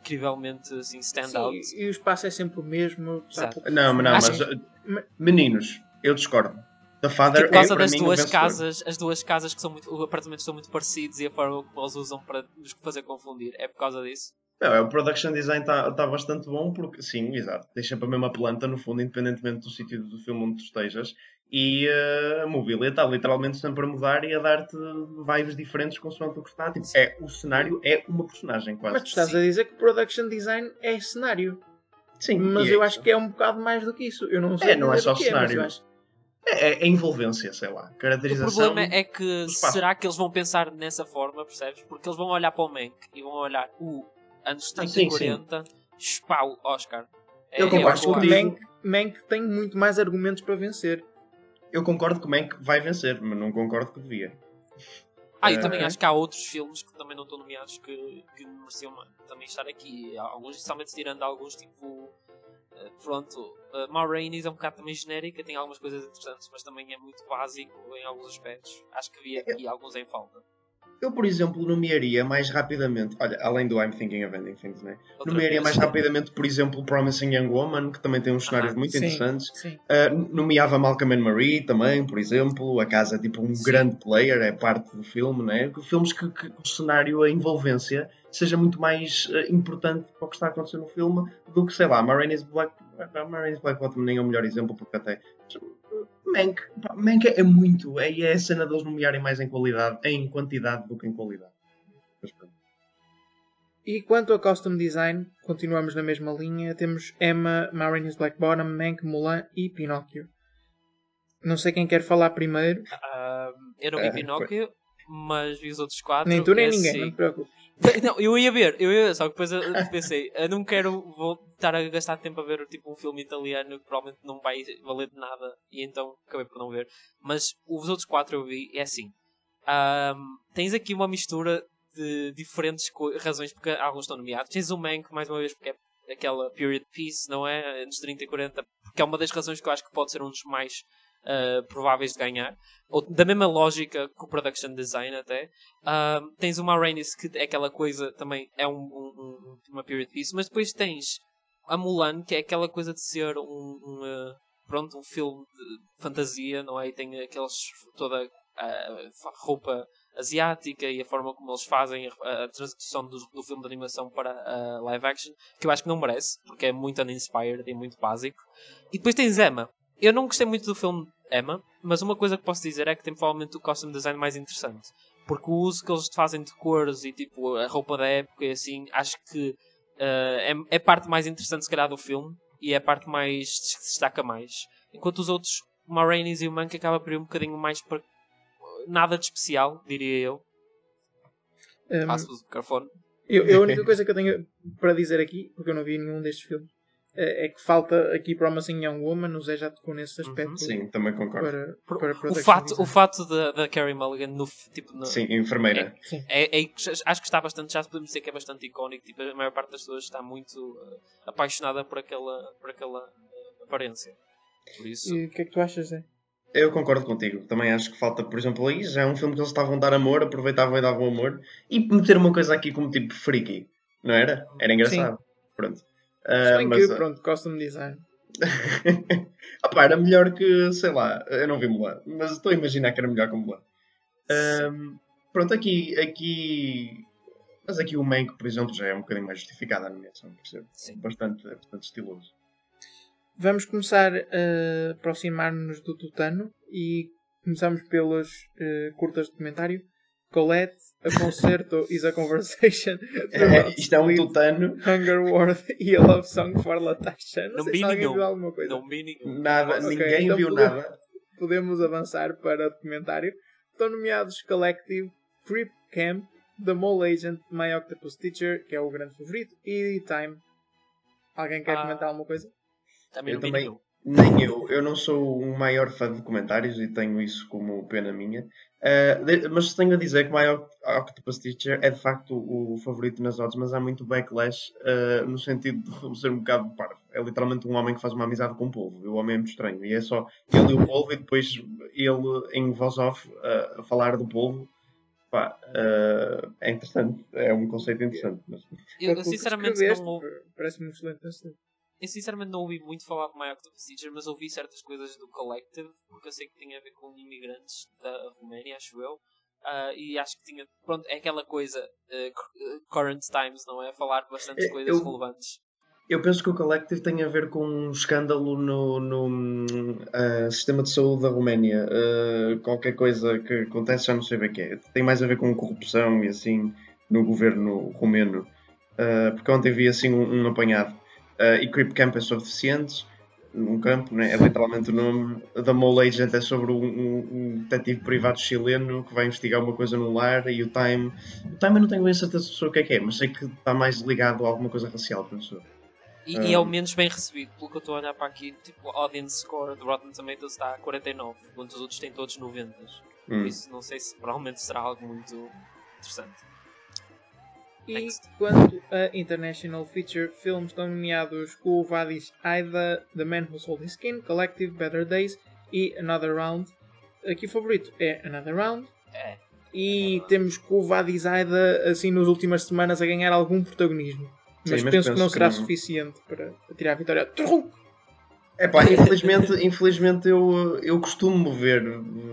incrivelmente assim, stand out. Sim, e o espaço é sempre o mesmo. Não, mas não, Acho mas. uh, Meninos, eu discordo. The Father Que por causa é, das mim, o duas casas, as duas casas que são muito, os apartamentos são muito parecidos e a forma como eles usam para nos fazer confundir. É por causa disso. Não, é, o production design está tá bastante bom porque, sim, exato, tens sempre a mesma planta no fundo, independentemente do sítio do filme onde tu estejas. E uh, a mobília está literalmente sempre a mudar e a dar-te vibes diferentes consoante o que está. Tipo, é, o cenário é uma personagem quase. Mas tu estás Sim. a dizer que Production Design é cenário. Sim, Mas eu é acho que é um bocado mais do que isso. Eu não sei É, não é dizer só o mas cenário. acho- É, é a envolvência, sei lá. O Caracterização. problema é que será que eles vão pensar nessa forma, percebes? Porque eles vão olhar para o Mank e vão olhar o anos 30 sim, e 40, spau, Oscar. É, Eu Eu concordo acho que o contigo. Mank, Mank tem muito mais argumentos para vencer. Eu concordo que o Mank vai vencer, mas não concordo que devia. Ah, e Eh, também Ok. acho que há outros filmes que também não estão nomeados que, que mereciam também estar aqui. Alguns, especialmente tirando alguns, tipo. eh, Pronto, uh, Ma Rainey's é um bocado também genérica, tem algumas coisas interessantes, mas também é muito básico em alguns aspectos. Acho que havia aqui alguns em falta. Eu, por exemplo, nomearia mais rapidamente, olha, além do I'm Thinking of Ending Things, né? Outra Nomearia vez. mais rapidamente, por exemplo, Promising Young Woman, que também tem uns cenários Aham, muito sim. interessantes. Sim. Uh, nomeava Malcolm and Marie também, por exemplo. A casa é tipo um Sim. grande player, é parte do filme, né? Filmes que, que o cenário, a envolvência, seja muito mais uh, importante para o que está a acontecer no filme do que, sei lá, Ma Rainey's Black, Ma Rainey's Black Bottom nem é o melhor exemplo, porque até. Mank, Mank é muito, é, é a cena deles nomearem mais em qualidade, em quantidade do que em qualidade. Mas pronto. E quanto a Costume Design, continuamos na mesma linha. Temos Emma, Ma Rainey's Black Bottom, Mank, Mulan e Pinóquio. Não sei quem quer falar primeiro. Ah, eu não vi Ah, Pinóquio, mas vi os outros quatro. Nem tu nem é ninguém, assim. não te preocupes. Não, eu ia ver, eu ia ver, só que depois pensei, eu não quero voltar a gastar tempo a ver tipo um filme italiano que provavelmente não vai valer de nada e então acabei por não ver. Mas os outros quatro eu vi, é assim. ahm, tens aqui uma mistura de diferentes razões porque alguns estão nomeados. Tens o Mank, mais uma vez, porque é aquela period piece, não é? Anos 30 e 40, porque é uma das razões que eu acho que pode ser um dos mais ah, prováveis de ganhar. Ou, da mesma lógica que o production design até. Um, tens uma Rainey's que é aquela coisa também é um, um- um- uma period piece, mas depois tens a Mulan que é aquela coisa de ser um, um, uh, pronto um filme de fantasia, não é? E tem aqueles toda a roupa asiática e a forma como eles fazem a, a do, do filme de animação para a live action, que eu acho que não merece, porque é muito uninspired e muito básico. E depois tens Emma. Eu não gostei muito do filme Emma, mas uma coisa que posso dizer é que tem provavelmente o costume design mais interessante. Porque o uso que eles fazem de cores e tipo a roupa da época e assim, acho que eh, é, é a parte mais interessante se calhar do filme e é a parte mais que se destaca mais. Enquanto os outros, o Ma Rainey's e o Mank acaba por ir um bocadinho mais para nada de especial, diria eu. Um, Passo o microfone. eu, eu a única coisa que eu tenho para dizer aqui, porque eu não vi nenhum destes filmes, é, é que falta aqui Promising Young Woman. O Zé já tocou nesse aspecto. Uhum. Sim, também concordo. Para, para O fato, o fato da, da Carrie Mulligan no, tipo, no, Sim, enfermeira. Sim. É, é- acho que está bastante, já podemos dizer que é bastante icónico. Tipo, a maior parte das pessoas está muito eh, apaixonada por aquela, por aquela eh, aparência. Por isso, E o que é que tu achas, Zé? Eu concordo contigo. Também acho que falta, por exemplo, aí já é um filme que eles estavam a dar amor, aproveitavam e davam amor. E meter uma coisa aqui como tipo freaky, não era? Era engraçado. Pronto. Se Uh, bem mas, que, pronto, costume design. Opa, era melhor que, sei lá, eu não vi Mulan, mas estou a imaginar que era melhor que Mulan. Um, pronto, aqui, aqui. Mas aqui o Mank, por exemplo, já é um bocadinho mais justificado a animação, percebo. Sim. Bastante, bastante estiloso. Vamos começar a aproximar-nos do tutano e começamos pelos eh, curtas de documentário. Colette, A Concerto is a Conversation. É, isto é um tutano, Hunger World e a Love Song for Latasha. Não, Não sei vi se alguém nenhum. viu alguma coisa. Não vi nenhum. nada, Ok, ninguém então viu podemos- nada. Podemos avançar para o documentário. Estão nomeados Collective, Creep Camp, The Mole Agent, My Octopus Teacher, que é o grande favorito, e Time. Alguém quer Ah. comentar alguma coisa? Também Eu não vi também- nenhum. Nem eu, eu não sou um maior fã de documentários e tenho isso como pena minha. Uh, de- mas tenho a dizer que My Oct- Octopus Teacher é de facto o favorito nas odds, mas há muito backlash uh, no sentido de ser um bocado parvo. É literalmente um homem que faz uma amizade com o polvo. E o homem é muito estranho. E é só ele e o polvo e depois ele em voz off uh, a falar do polvo. Pá, uh, é interessante. É um conceito interessante. Mas... Eu, eu Pouco que sinceramente não Parece-me um excelente conceito. Eu sinceramente não ouvi muito falar de My Octopus Teacher, mas ouvi certas coisas do Collective, porque eu sei que tinha a ver com imigrantes da Roménia, acho eu. Ah, e acho que tinha, pronto, é aquela coisa eh, eh, current times, não é? Falar de bastantes Eu- coisas eu- relevantes. Eu penso que o Collective tem a ver com um escândalo no, no ah, sistema de saúde da Roménia. Qualquer coisa que acontece, já não sei bem o que é. Tem mais a ver com corrupção e assim no governo romeno. Porque ontem vi assim um, um apanhado. Ah, e Creep Camp é sobre deficientes, num campo, né? é literalmente o nome. The Mole Agent é sobre um, um- um detetive privado chileno que vai investigar uma coisa no lar. E o Time. O Time eu não tenho bem certeza sobre o que é que é, mas sei que está mais ligado a alguma coisa racial, penso. E, e é o menos bem recebido, pelo que eu estou a olhar para aqui, tipo, o audience score do Rotten Tomatoes está a 49, enquanto os outros têm todos 90. Por Hum. isso não sei se provavelmente será algo muito interessante. E quanto a International Feature Films estão nomeados o Vadis Aida, The Man Who Sold His Skin, Collective, Better Days e Another Round. Aqui o favorito é Another Round. É. E temos com o Vadis Aida, assim, nas últimas semanas a ganhar algum protagonismo. Sim, Mas, mas penso, que penso não que será não. suficiente para, para tirar a vitória. Trum! É pá, infelizmente, infelizmente eu, eu costumo ver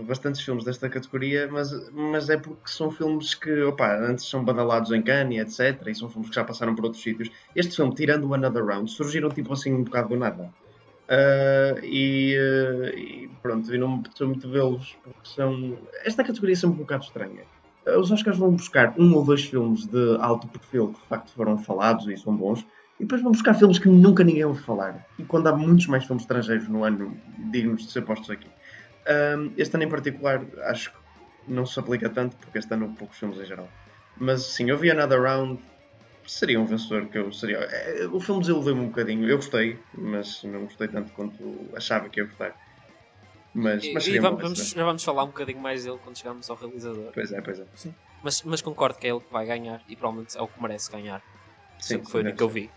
bastantes filmes desta categoria, mas, mas é porque são filmes que, opa, antes são badalados em Cannes, etc. E são filmes que já passaram por outros sítios. Este filme, tirando o Another Round, surgiram tipo assim um bocado do nada. Ah, e, ah, e pronto, e não me apeteceu muito vê-los, porque são. Esta categoria é sempre um bocado estranha. Ah, Os Oscars vão buscar um ou dois filmes de alto perfil que de facto foram falados e são bons, e depois vão buscar filmes que nunca ninguém ouve falar. E quando há muitos mais filmes estrangeiros no ano dignos de ser postos aqui. Um, este ano em particular, acho que não se aplica tanto, porque este ano houve poucos filmes em geral. Mas sim, eu vi Another Round, seria um vencedor que eu seria. é, O filme desiludeu-me um bocadinho. Eu gostei, mas não gostei tanto quanto achava que ia gostar. Mas, E, mas e um vamos, vamos, vamos falar um bocadinho mais dele quando chegarmos ao realizador. Pois é, pois é. Mas, mas concordo que é ele que vai ganhar e provavelmente é o que merece ganhar. Sim, Sempre foi o que eu ser. vi.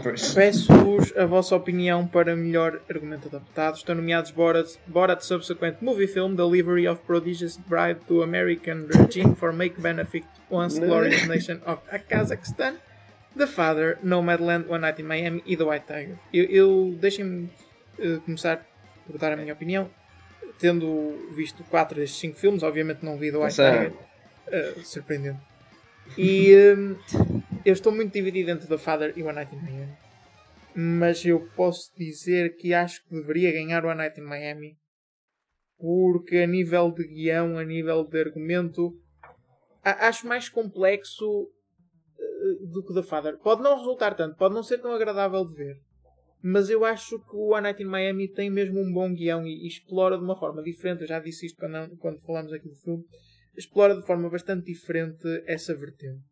Pois. Peço-vos a vossa opinião para melhor argumento adaptado. Estão nomeados Borat, Borat Subsequent Movie Film, Delivery of Prodigious Bride to American Regime for Make Benefit Once. Glorious Nation of Kazakhstan, The Father, Nomadland, One Night in Miami e The White Tiger. Eu, eu deixem-me eh, começar por dar a minha opinião. Tendo visto 4 destes 5 filmes, obviamente não vi The White Tiger. Eh, surpreendente. E hum, eu estou muito dividido entre The Father e One Night in Miami. Mas eu posso dizer que acho que deveria ganhar One Night in Miami. Porque a nível de guião, a nível de argumento, acho mais complexo eh, do que The Father. Pode não resultar tanto, pode não ser tão agradável de ver. Mas eu acho que o One Night in Miami tem mesmo um bom guião e, explora de uma forma diferente. Eu já disse isto quando, quando falamos aqui do filme. Explora de forma bastante diferente essa vertente.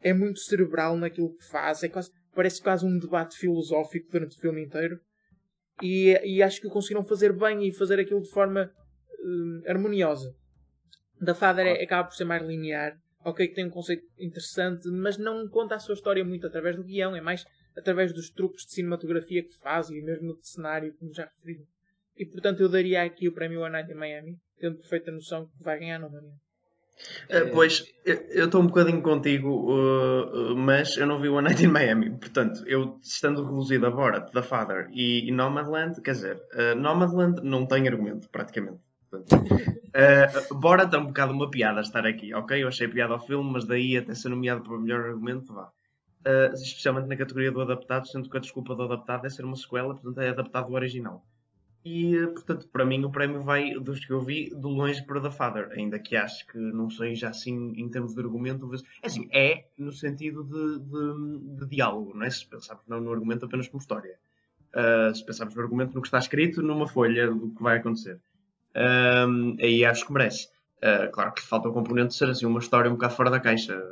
É muito cerebral naquilo que faz. É quase, parece quase um debate filosófico durante o filme inteiro. E, e acho que o conseguiram fazer bem e fazer aquilo de forma hum, harmoniosa. Da Father é, acaba por ser mais linear. Ok, que tem um conceito interessante, mas não conta a sua história muito através do guião, é mais através dos truques de cinematografia que faz e mesmo de cenário, como já referi. E portanto eu daria aqui o prémio One Night in Miami, tendo perfeita noção que vai ganhar novamente. Uh, pois, eu estou um bocadinho contigo, uh, uh, mas eu não vi o Night in Miami. Portanto, eu estando reduzido a Borat, The Father e, e Nomadland, quer dizer, Nomadland não tem argumento, praticamente. uh, Borat é um bocado uma piada estar aqui, ok? Eu achei piada ao filme, mas daí até ser nomeado para o melhor argumento, vá. especialmente na categoria do adaptado, sendo que a desculpa do adaptado é ser uma sequela, portanto é adaptado ao original. E, portanto, para mim o prémio vai, dos que eu vi, de longe para The Father. Ainda que acho que não seja assim em termos de argumento. É assim, é no sentido de, de, de diálogo, não é? Se pensarmos não no argumento apenas como história. Uh, se pensarmos no argumento no que está escrito numa folha do que vai acontecer. Aí acho que merece. Uh, claro que falta o componente de ser assim uma história um bocado fora da caixa.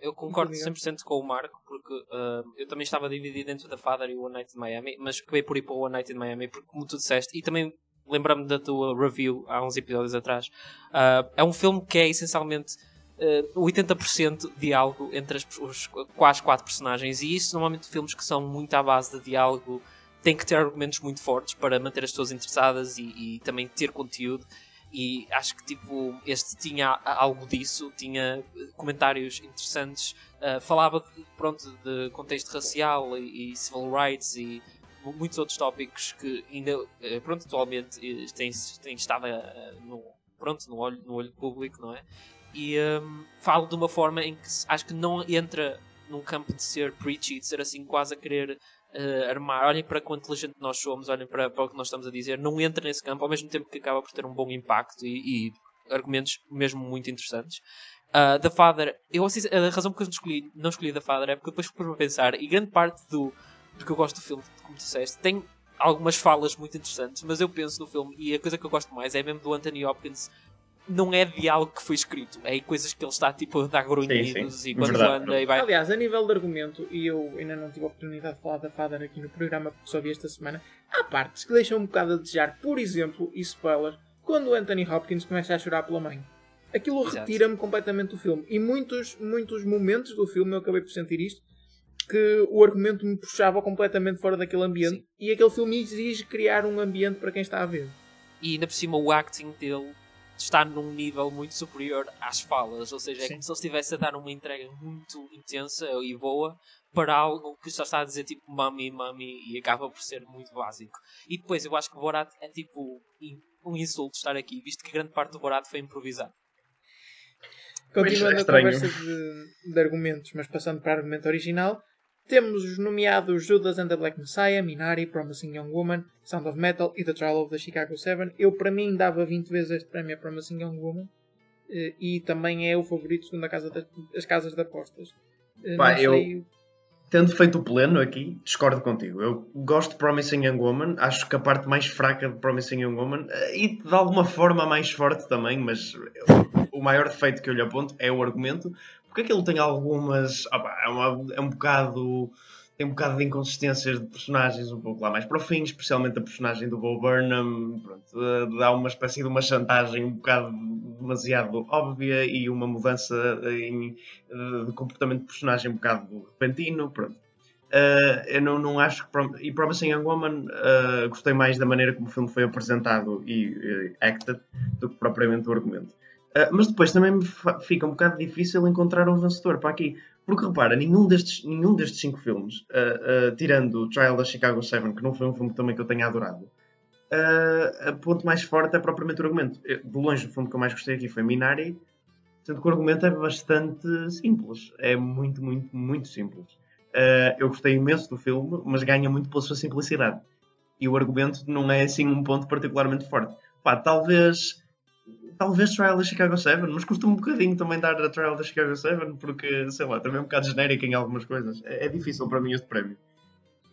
Eu concordo 100% com o Marco, porque uh, eu também estava dividido entre The Father e One Night in Miami, mas acabei por ir para o One Night in Miami, porque como tu disseste, e também lembrando me da tua review há uns episódios atrás, uh, é um filme que é essencialmente uh, 80% diálogo entre as, os quase quatro personagens, e isso normalmente filmes que são muito à base de diálogo têm que ter argumentos muito fortes para manter as pessoas interessadas e, e também ter conteúdo e acho que tipo este tinha algo disso, tinha comentários interessantes, uh, falava pronto de contexto racial e, e, civil rights e muitos outros tópicos que ainda uh, pronto atualmente têm, têm estado uh, no pronto no olho no olho público, não é? E um, falo de uma forma em que acho que não entra num campo de ser preachy, de ser assim quase a querer uh, armar, olhem para quão inteligente nós somos, olhem para, para, o que nós estamos a dizer, não entra nesse campo, ao mesmo tempo que acaba por ter um bom impacto e, e argumentos mesmo muito interessantes. Uh, The Father, eu, a razão porque eu não escolhi, não escolhi The Father é porque depois fui para pensar, e grande parte do, do que eu gosto do filme, como disseste, tem algumas falas muito interessantes, mas eu penso no filme, e a coisa que eu gosto mais é mesmo do Anthony Hopkins não é diálogo que foi escrito, é coisas que ele está tipo a dar grunhidos e quando Verdade. anda e vai. Aliás, a nível de argumento, e eu ainda não tive a oportunidade de falar da Father aqui no programa porque só vi esta semana, há partes que deixam um bocado a desejar, por exemplo, e spoiler, quando o Anthony Hopkins começa a chorar pela mãe. Aquilo retira-me completamente do filme. E muitos, muitos momentos do filme eu acabei por sentir isto, que o argumento me puxava completamente fora daquele ambiente. Sim. E aquele filme exige criar um ambiente para quem está a ver. E ainda por cima o acting dele está num nível muito superior às falas, ou seja, é Sim. como se ele estivesse a dar uma entrega muito intensa e boa para algo que só está a dizer tipo mami, mami e acaba por ser muito básico. E depois eu acho que o Borat é tipo um insulto estar aqui, visto que grande parte do Borat foi improvisado. Continuando é a conversa de, de argumentos, mas passando para o argumento original, temos os nomeados Judas and the Black Messiah, Minari, Promising Young Woman, Sound of Metal e The Trial of the Chicago 7. Eu, para mim, dava 20 vezes este prémio a Promising Young Woman eh, e também é o favorito segundo a casa das, casas de apostas. Eh, Pá, eu, tendo feito o pleno aqui, discordo contigo. Eu gosto de Promising Young Woman, acho que a parte mais fraca de Promising Young Woman eh, e de alguma forma mais forte também, mas o maior defeito que eu lhe aponto é o argumento porque aquilo tem algumas. é, uma, é um bocado. Tem um bocado de inconsistências de personagens um pouco lá mais para o fim, especialmente a personagem do Bo Burnham. Pronto, dá uma espécie de uma chantagem um bocado demasiado óbvia e uma mudança em, de comportamento de personagem um bocado repentino. Pronto. Uh, eu não, não acho que. E Promising Young Woman uh, gostei mais da maneira como o filme foi apresentado e uh, acted do que propriamente do argumento. Uh, mas depois também me fica um bocado difícil encontrar um vencedor para aqui. Porque repara, nenhum destes, nenhum destes cinco filmes, uh, uh, tirando o Trial da Chicago 7, que não foi um filme também que eu tenha adorado, uh, a ponto mais forte é propriamente o argumento. Eu, de longe, o filme que eu mais gostei aqui foi Minari, sendo que o argumento é bastante simples. É muito, muito, muito simples. eu gostei imenso do filme, mas ganha muito pela sua simplicidade. E o argumento não é assim um ponto particularmente forte. Pá, talvez talvez Trial da Chicago 7, mas custa um bocadinho também dar a Trial da Chicago 7 porque, sei lá, também é um bocado genérico em algumas coisas. É, é difícil para mim este prémio.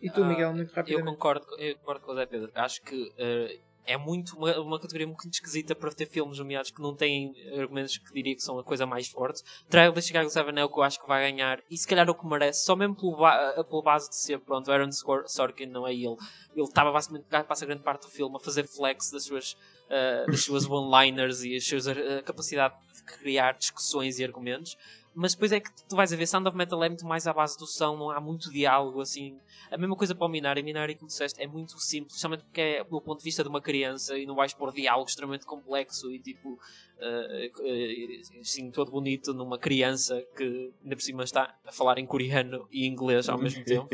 E tu, Miguel, muito rápido. Eu concordo, eu concordo com o Zé Pedro. Acho que uh, é muito uma, uma, categoria muito esquisita para ter filmes nomeados que não têm argumentos que diria que são a coisa mais forte. Da Chicago 7 é o que eu acho que vai ganhar e se calhar o que merece, só mesmo pelo, pelo base de ser, pronto, Aaron Sorkin não é ele. Ele estava basicamente, passa grande parte do filme a fazer flex das suas uh, das suas one-liners e a sua capacidade de criar discussões e argumentos. Mas depois é que tu vais a ver, Sound of Metal é muito mais à base do som, não há muito diálogo, assim. A mesma coisa para o Minari, Minari, como disseste, é muito simples, especialmente porque é do ponto de vista de uma criança e não vais pôr diálogo extremamente complexo e tipo, uh, uh, assim, todo bonito numa criança que ainda por cima está a falar em coreano e inglês ao mesmo tempo.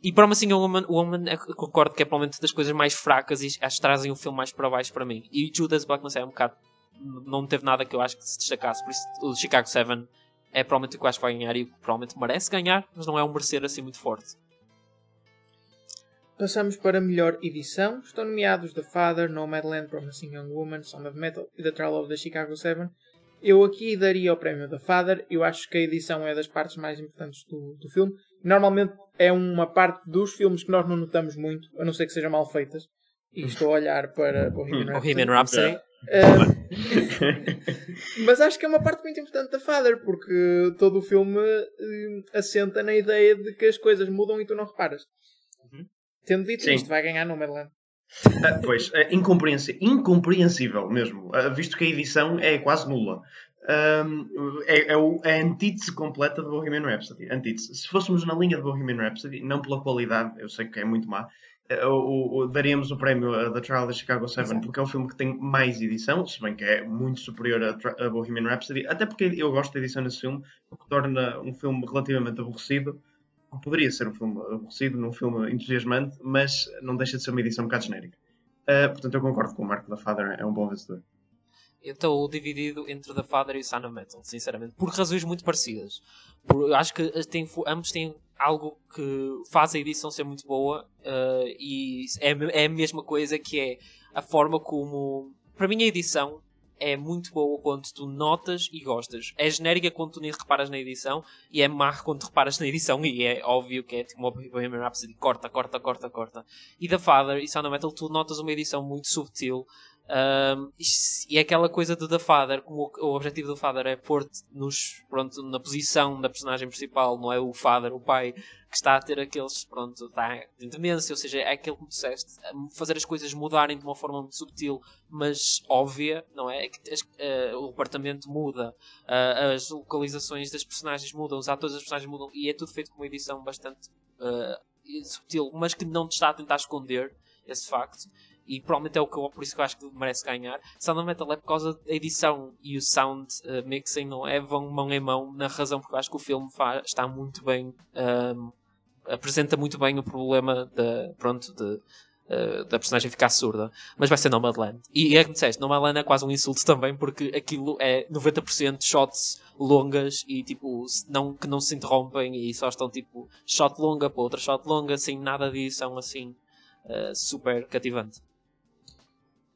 E para assim, o Woman, Woman é, concordo que é provavelmente das coisas mais fracas e acho que trazem o filme mais para baixo para mim. E Judas Black Messiah é um bocado não teve nada que eu acho que se destacasse. Por isso, o Chicago 7 é provavelmente o que eu acho que vai ganhar e provavelmente merece ganhar, mas não é um merecer assim muito forte. Passamos para a melhor edição. Estão nomeados The Father, Nomadland, Promising Young Woman, Sound of Metal e The Trial of the Chicago 7. Eu aqui daria o prémio The Father. Eu acho que a edição é das partes mais importantes do, do filme. Normalmente é uma parte dos filmes que nós não notamos muito, a não ser que sejam mal feitas. E estou a olhar para, para o Bohemian Rhapsody. Mas acho que é uma parte muito importante da Father, porque todo o filme uh, assenta na ideia de que as coisas mudam e tu não reparas. Uhum. Tendo dito Sim. isto, vai ganhar no Maryland. Ah, pois, é incompreensível, mesmo, ah, visto que a edição é quase nula. Um, é, é, o, é, a antítese completa de Bohemian Rhapsody. Antítese. Se fôssemos na linha de Bohemian Rhapsody, não pela qualidade, eu sei que é muito má, o, o, daríamos o prémio a The Trial of Chicago 7 porque é um filme que tem mais edição, se bem que é muito superior a, a Bohemian Rhapsody, até porque eu gosto da edição desse filme, o que torna um filme relativamente aborrecido. Poderia ser um filme aborrecido, num filme entusiasmante, mas não deixa de ser uma edição um bocado genérica. Uh, portanto, eu concordo com o Marco da Father, é um bom vencedor. Estou dividido entre The Father e Sound of Metal, sinceramente, por razões muito parecidas. Por, acho que tem, ambos têm algo que faz a edição ser muito boa uh, e é, é a mesma coisa que é a forma como. Para mim, a edição é muito boa quando tu notas e gostas. É genérica quando tu nem reparas na edição e é má quando reparas na edição e é óbvio que é tipo uma Bohemian Rhapsody, corta, corta, corta, corta. E da Father e Sound of Metal tu notas uma edição muito subtil um, e é aquela coisa do The Father, como o, objetivo do Father é pôr-te pronto, na posição da personagem principal, não é o Father, o pai, que está a ter aqueles, pronto, está em demência, ou seja, é aquele que disseste, fazer as coisas mudarem de uma forma muito subtil, mas óbvia, não é? é que, uh, o departamento muda, uh, as localizações das personagens mudam, os atores das personagens mudam, e é tudo feito com uma edição bastante uh, subtil, mas que não te está a tentar esconder esse facto e provavelmente é o que eu, por isso que eu acho que merece ganhar. Sound of Metal é por causa da edição e o sound uh, mixing não é? Vão mão em mão na razão porque eu acho que o filme faz, está muito bem um, apresenta muito bem o problema de, pronto, de, uh, da personagem ficar surda. Mas vai ser Nomadland. E é que disseste, Nomadland é quase um insulto também porque aquilo é 90% shots longas e tipo não, que não se interrompem e só estão tipo shot longa para outra shot longa sem nada de edição assim uh, super cativante.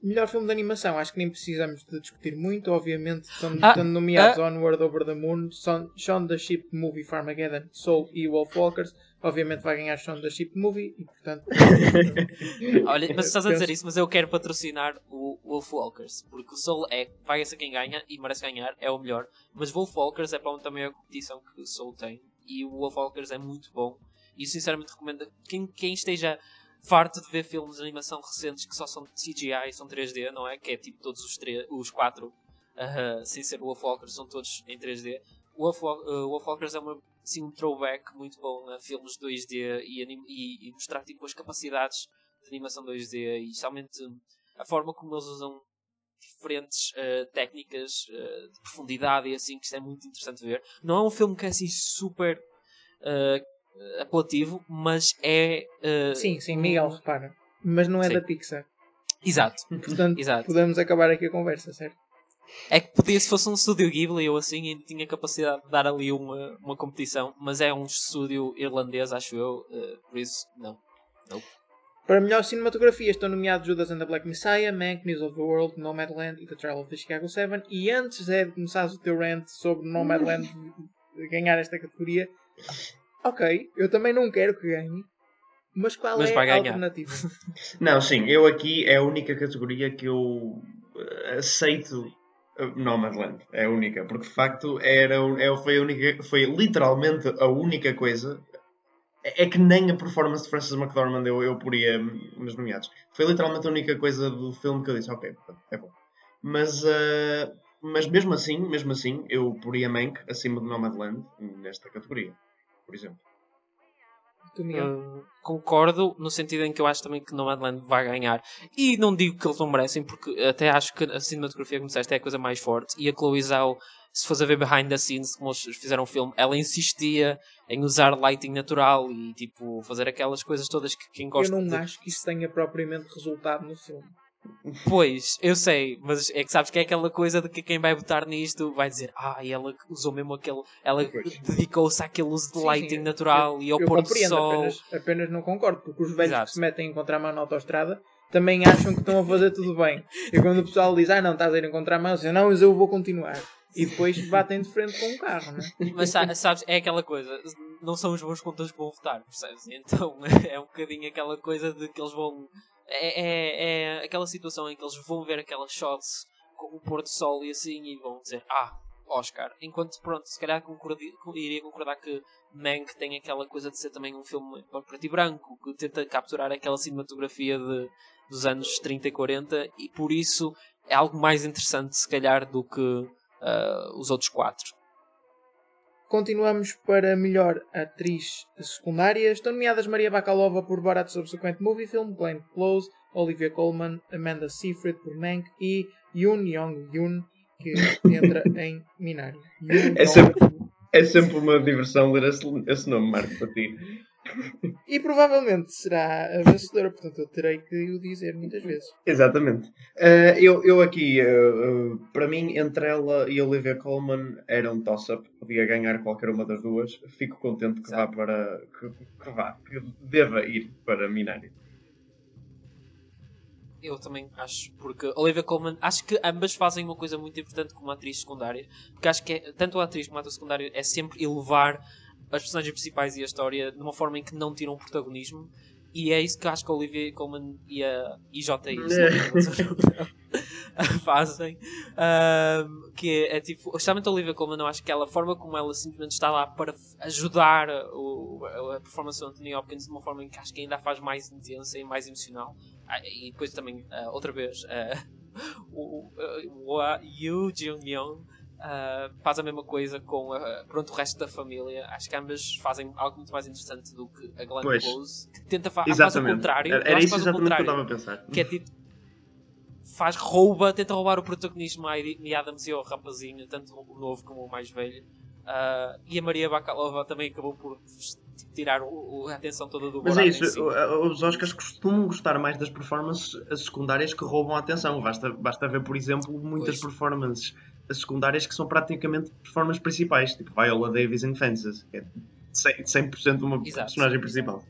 Melhor filme de animação, acho que nem precisamos de discutir muito. Obviamente, estão, ah, nomeados ah. Onward Over the Moon, Shaun the Sheep Movie, Farmageddon, Soul e Wolf Walkers. Obviamente vai ganhar Shaun the Sheep Movie e portanto. Olha, mas estás a dizer isso, mas eu quero patrocinar o Wolf Walkers, porque o Soul é, vai ser quem ganha e merece ganhar, é o melhor. Mas Wolf Walkers é para onde também a competição que o Soul tem e o Wolf Walkers é muito bom. E sinceramente recomendo quem, quem esteja farto de ver filmes de animação recentes que só são de CGI e são 3D, não é? Que é tipo todos os, os quatro, uh, sem ser o Wolfwalkers, são todos em 3D. O Wolf, uh, é uma, assim, um throwback muito bom a filmes 2D e, e, e, mostrar tipo, as capacidades de animação 2D e especialmente a forma como eles usam diferentes uh, técnicas uh, de profundidade e assim, que isto é muito interessante ver. Não é um filme que é assim super uh, apelativo, mas é. Uh, sim, sim, Miguel, repara. Mas não é sim. da Pixar. Exato. Portanto, Exato. podemos acabar aqui a conversa, certo? É que podia, se fosse um estúdio Ghibli ou assim, e tinha capacidade de dar ali uma, uma competição, mas é um estúdio irlandês, acho eu, uh, por isso, não. não. Para melhor cinematografia estão nomeados Judas and the Black Messiah, Mank, News of the World, Nomadland e The Trial of the Chicago 7. E antes é de começares o teu rant sobre Nomadland ganhar esta categoria, ok, eu também não quero que ganhe, mas qual mas é a alternativa? não, sim, eu aqui é a única categoria que eu eh, aceito eh, Nomadland, é a única, porque de facto era, é, foi, a única, foi literalmente a única coisa. É, é que nem a performance de Francis McDormand eu, eu poria nos nomeados. Foi literalmente a única coisa do filme que eu disse, ok, é bom. Mas, uh, Mas mesmo assim, mesmo assim, eu poria Mank acima de Nomadland nesta categoria, por exemplo. Uh, concordo no sentido em que eu acho também que Nomadland vai ganhar. E não digo que eles não merecem, porque até acho que a cinematografia, como disseste, é a coisa mais forte. E a Chloe Zhao, se fosse a ver behind the scenes, como eles fizeram o filme, ela insistia em usar lighting natural e tipo fazer aquelas coisas todas que quem Eu gosta não de... acho que isso tenha propriamente resultado no filme. Pois, eu sei, mas é que sabes que é aquela coisa de que quem vai votar nisto vai dizer Ah, e ela usou mesmo aquele. Ela dedicou-se àquele uso de Sim, lighting sim, natural e ao eu pôr do sol. apenas, apenas não concordo, porque os velhos Exato. que se metem a encontrar mão na autostrada também acham que estão a fazer tudo bem. E quando o pessoal diz, ah não, estás a ir encontrar mão, dizem, não, mas eu vou continuar. E depois batem de frente com o carro, né? Mas sa- sabes, é aquela coisa, não são os bons contadores que vão votar, percebes? Então é um bocadinho aquela coisa de que eles vão. É, é, é aquela situação em que eles vão ver aquelas shots com o pôr do sol e assim e vão dizer Ah, Oscar. Enquanto, pronto, se calhar concordi- iria concordar que Mank tem aquela coisa de ser também um filme preto e branco, que tenta capturar aquela cinematografia de, dos anos 30 e 40 e por isso é algo mais interessante, se calhar, do que ah, os outros quatro. Continuamos para melhor atriz secundária. Estão nomeadas Maria Bakalova por Borat Subsequent Movie Film, Glenn Close, Olivia Colman, Amanda Seyfried por Mank e Yoon Young-yoon, que entra em Minari. Yoon É sempre-. É sempre uma diversão ler esse, esse nome, Marco, para ti. E provavelmente será a vencedora, portanto eu terei que o dizer muitas vezes. Exatamente. Eh, eu, eu aqui, eh, eh, para mim, entre ela e Olivia Colman era um toss-up. Podia ganhar qualquer uma das duas. Fico contente que vá Exato. para. Que, que vá, que deva ir para Minari. Eu também acho, porque Olivia Colman, acho que ambas fazem uma coisa muito importante como atriz secundária, porque acho que é, tanto a atriz como a atriz secundária é sempre elevar as personagens principais e a história de uma forma em que não tiram protagonismo, e é isso que acho que a Olivia Colman e a IJI fazem, Ahm, que é tipo, especialmente a Olivia Colman, eu acho que ela, a forma como ela simplesmente está lá para ajudar o, a, performance do Anthony Hopkins de uma forma em que acho que ainda a faz mais intensa e mais emocional. Ah, e depois também, ah, outra vez, ah, o, o, o Yu Jung Young ah, faz a mesma coisa com ah, pronto, o resto da família. Acho que ambas fazem algo muito mais interessante do que a Glenn Pois. Close, que tenta fa faz o Exatamente. contrário. Era, era isso faz o exatamente que eu estava a pensar. que é tipo faz rouba, tenta roubar o protagonismo a Amy Adams e ao rapazinho, tanto o novo como o mais velho. Ah, e a Maria Bakalova também acabou por tipo, tirar o- a atenção toda do Mas é isso, si. os Oscars costumam gostar mais das performances as secundárias que roubam a atenção. Basta, basta ver, por exemplo, muitas Pois. performances as secundárias que são praticamente performances principais, tipo Viola Davis em Fences, que é 100%, 100% uma Exato. personagem principal.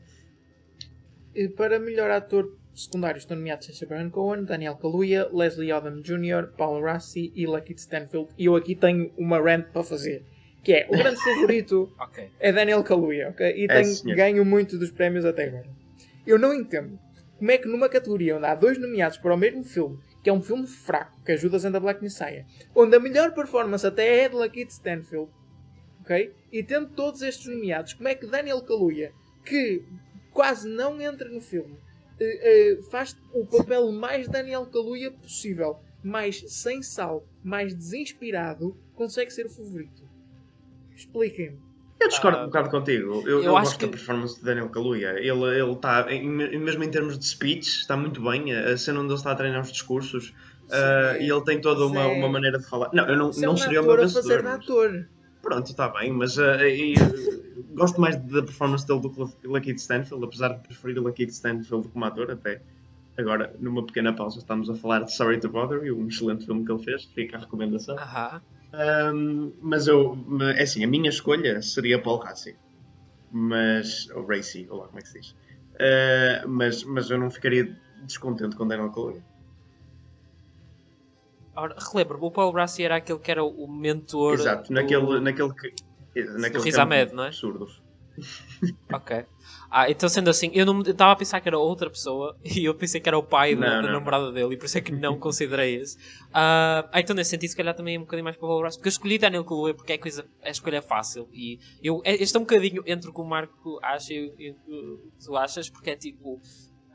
E para melhor ator secundário estão nomeados Sacha Baron Cohen, Daniel Kaluuya, Leslie Odom Jr., Paul Rassi e Lucky Stanfield. E eu aqui tenho uma rant para fazer. Que é, o grande favorito Ok. é Daniel Kaluuya, ok? E É, ganho muito dos prémios até agora. Eu não entendo como é que numa categoria onde há dois nomeados para o mesmo filme, que é um filme fraco, que é Judas and the Black Messiah, onde a melhor performance até é de Lakeith Stanfield, ok? E tendo todos estes nomeados, como é que Daniel Kaluuya, que quase não entra no filme, eh, eh, faz o papel mais Daniel Kaluuya possível, mais sem sal, mais desinspirado, consegue ser o favorito? Expliquem-me. Eu discordo Ah, um bocado contigo. Eu, eu eu gosto que- da performance de Daniel Kaluuya. Ele está, mesmo em termos de speech, está muito bem. A cena onde ele está a treinar os discursos ah, e ele tem toda uma, Sim. uma maneira de falar. Não, eu não, é não um seria o meu vencedor. fazer de mas- ator. Pronto, está bem, mas ah, ah, gosto mais da performance dele do que o Lakeith Stanfield, apesar de preferir o Lakeith Stanfield como ator até. Agora, numa pequena pausa, estamos a falar de Sorry to Bother You, um excelente filme que ele fez, fica a recomendação. Aham. Um, mas eu, é assim, a minha escolha seria Paul Rassi. Mas, ou Racy, ou lá como é que se diz. Uh, mas, mas eu não ficaria descontente com Daniel Kaluuya. Ora, relembro-me, o Paul Rassi era aquele que era o mentor. Exato, do- naquele, naquele que. Naquele Riz Ahmed, não é? Absurdos. Ok. Ah, então sendo assim, eu não estava a pensar que era outra pessoa e eu pensei que era o pai da, Não, da não, namorada dele e por isso é que não considerei esse. Ah, então nesse sentido, se calhar também é um bocadinho mais para Rassi, porque eu escolhi Daniel Kaluuya porque é a, coisa, a escolha fácil e eu, é- este é um bocadinho entre o que o Marco acha e, o que tu achas, porque é tipo.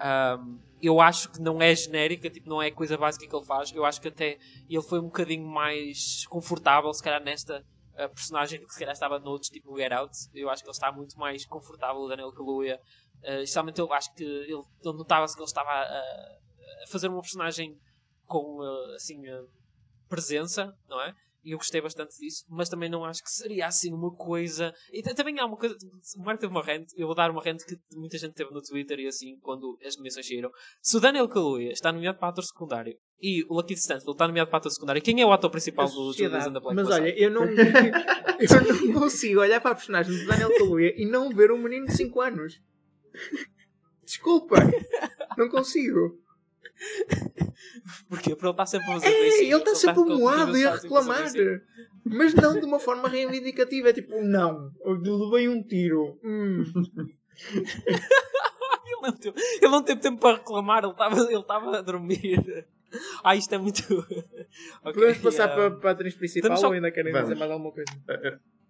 ahm, eu acho que não é genérica, tipo, não é coisa básica que ele faz. Eu acho que até ele foi um bocadinho mais confortável, se calhar, nesta uh, personagem que se calhar estava noutros, tipo Get Out. Eu acho que ele está muito mais confortável, o Daniel Kaluuya. Uh, especialmente eu acho que ele, notava-se que ele estava a, a, fazer uma personagem com, uh, assim, uh, presença, não é? E eu gostei bastante disso, mas também não acho que seria assim uma coisa. E também há uma coisa. O Marco teve uma rant, eu vou dar uma rant que muita gente teve no Twitter e assim, quando as nomeações saíram. Se o Daniel Kaluuya está nomeado para ator secundário e o Lucky Stanfield está nomeado para ator secundário, quem é o ator principal do Judas and the Black Mas olha, eu não, eu não consigo olhar para a personagem do Daniel Kaluuya e não ver um menino de 5 anos. Desculpa, não consigo. Porque ele está sempre a fazer É, isso. ele está sempre moado e a reclamar. Mas não de uma forma reivindicativa. É tipo, não, eu levei um tiro. Hum. ele, não teve, ele não teve tempo para reclamar, ele estava ele estava a dormir. Ah, isto é muito. okay, Podemos passar uh, para, para a atriz principal só- ou ainda querem Vamos. dizer mais alguma coisa?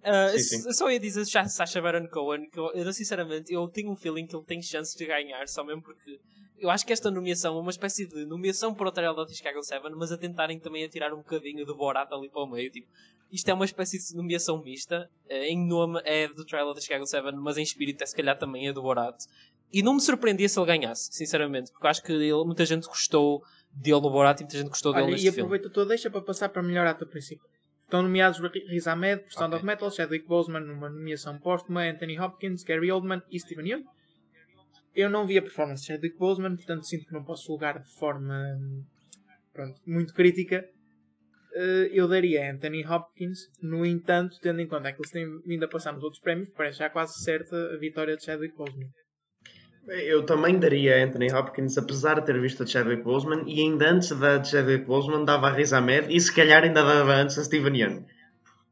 Uh, Sim, eu sim. só ia dizer Sa- Sacha Baron Cohen que eu, eu, sinceramente eu tenho um feeling que ele tem chances de ganhar só mesmo porque eu acho que esta nomeação é uma espécie de nomeação para o trailer da Chicago 7 mas a tentarem também atirar um bocadinho do Borat ali para o meio tipo, isto é uma espécie de nomeação mista em nome é do trailer da Chicago 7 mas em espírito é se calhar também é do Borat e não me surpreendia se ele ganhasse sinceramente porque eu acho que ele- muita gente gostou dele no Borat e muita gente gostou dele Olha, neste e filme aproveita toda deixa para passar para melhor ator principal. Estão nomeados Riz Ahmed por Sound Ok. of Metal, Chadwick Boseman numa nomeação póstuma, Anthony Hopkins, Gary Oldman e Steven Yeun. Eu não vi a performance de Chadwick Boseman, portanto sinto que não posso julgar de forma pronto, muito crítica. Eh, Eu daria a Anthony Hopkins, no entanto, tendo em conta aquilo que se tem vindo a passar nos outros prémios, parece já quase certa a vitória de Chadwick Boseman. Eu também daria a Anthony Hopkins, apesar de ter visto a Chadwick Boseman, e ainda antes da Chadwick Boseman dava a Riz Ahmed, e se calhar ainda dava antes a Steven Yeun.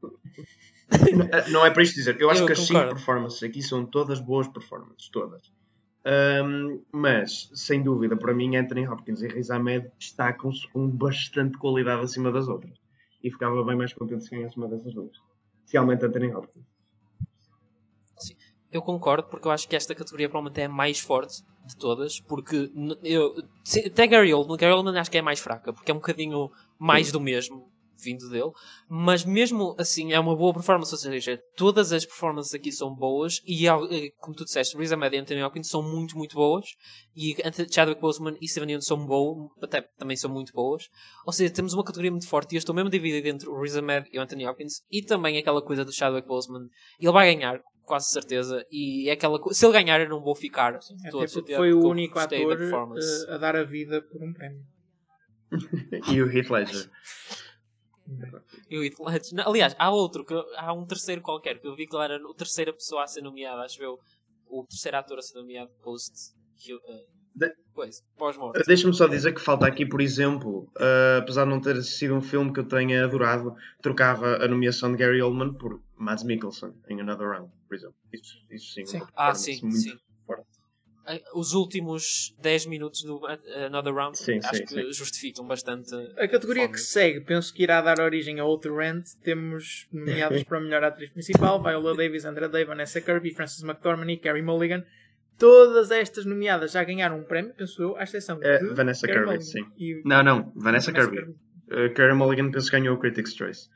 Não- é para isto dizer, eu acho Eu que as 5 concordo. performances aqui são todas boas performances, todas. Ahm, mas, sem dúvida, para mim, Anthony Hopkins e Riz Ahmed destacam-se com bastante qualidade acima das outras. E ficava bem mais contente se ganhasse uma dessas duas. Especialmente Anthony Hopkins. Eu concordo, porque eu acho que esta categoria provavelmente é a mais forte de todas, porque eu, até Gary Oldman, Gary Oldman acho que é a mais fraca, porque é um bocadinho mais do mesmo vindo dele, mas mesmo assim é uma boa performance, ou seja, todas as performances aqui são boas e eh, como tu disseste, Riz Ahmed e Anthony Hopkins são muito, muito boas e Chadwick Boseman e Steven Yeun são boas, até também são muito boas, ou seja, temos uma categoria muito forte e eu estou mesmo dividido entre o Riz Ahmed e o Anthony Hopkins e também aquela coisa do Chadwick Boseman, ele vai ganhar quase certeza. E é aquela co- Se ele ganhar, eu não vou ficar Até porque foi o único ator performance. eh, a dar a vida por um prémio. E o Heath Ledger. E o Ledger- Não, Aliás, há outro, que, há um terceiro qualquer, que eu vi que ele era a terceira pessoa a ser nomeada, acho eu. O terceiro ator a ser nomeado post. que eu- eh, De- Pois, pós-morte. Deixa-me só dizer que falta aqui, por exemplo, uh, apesar de não ter sido um filme que eu tenha adorado, trocava a nomeação de Gary Oldman por Mads Mikkelsen em Another Round, por exemplo. Isso, isso sim. Sim. Ah, sim, muito sim. Eh, Os últimos 10 minutos do eh, Another Round Sim, acho sim, que justificam bastante. A categoria que performance. segue, penso que irá dar origem a outro rant. Temos nomeados para a melhor atriz principal: Viola Davis, Andra Day, Vanessa Kirby, Frances McDormand e Carey Mulligan. Todas estas nomeadas já ganharam um prémio, penso eu, à exceção É, de Vanessa Carey Kirby, Mulligan sim. e Não, não, Vanessa, Kirby. Uh, Carey Mulligan penso que ganhou o Critics' Choice.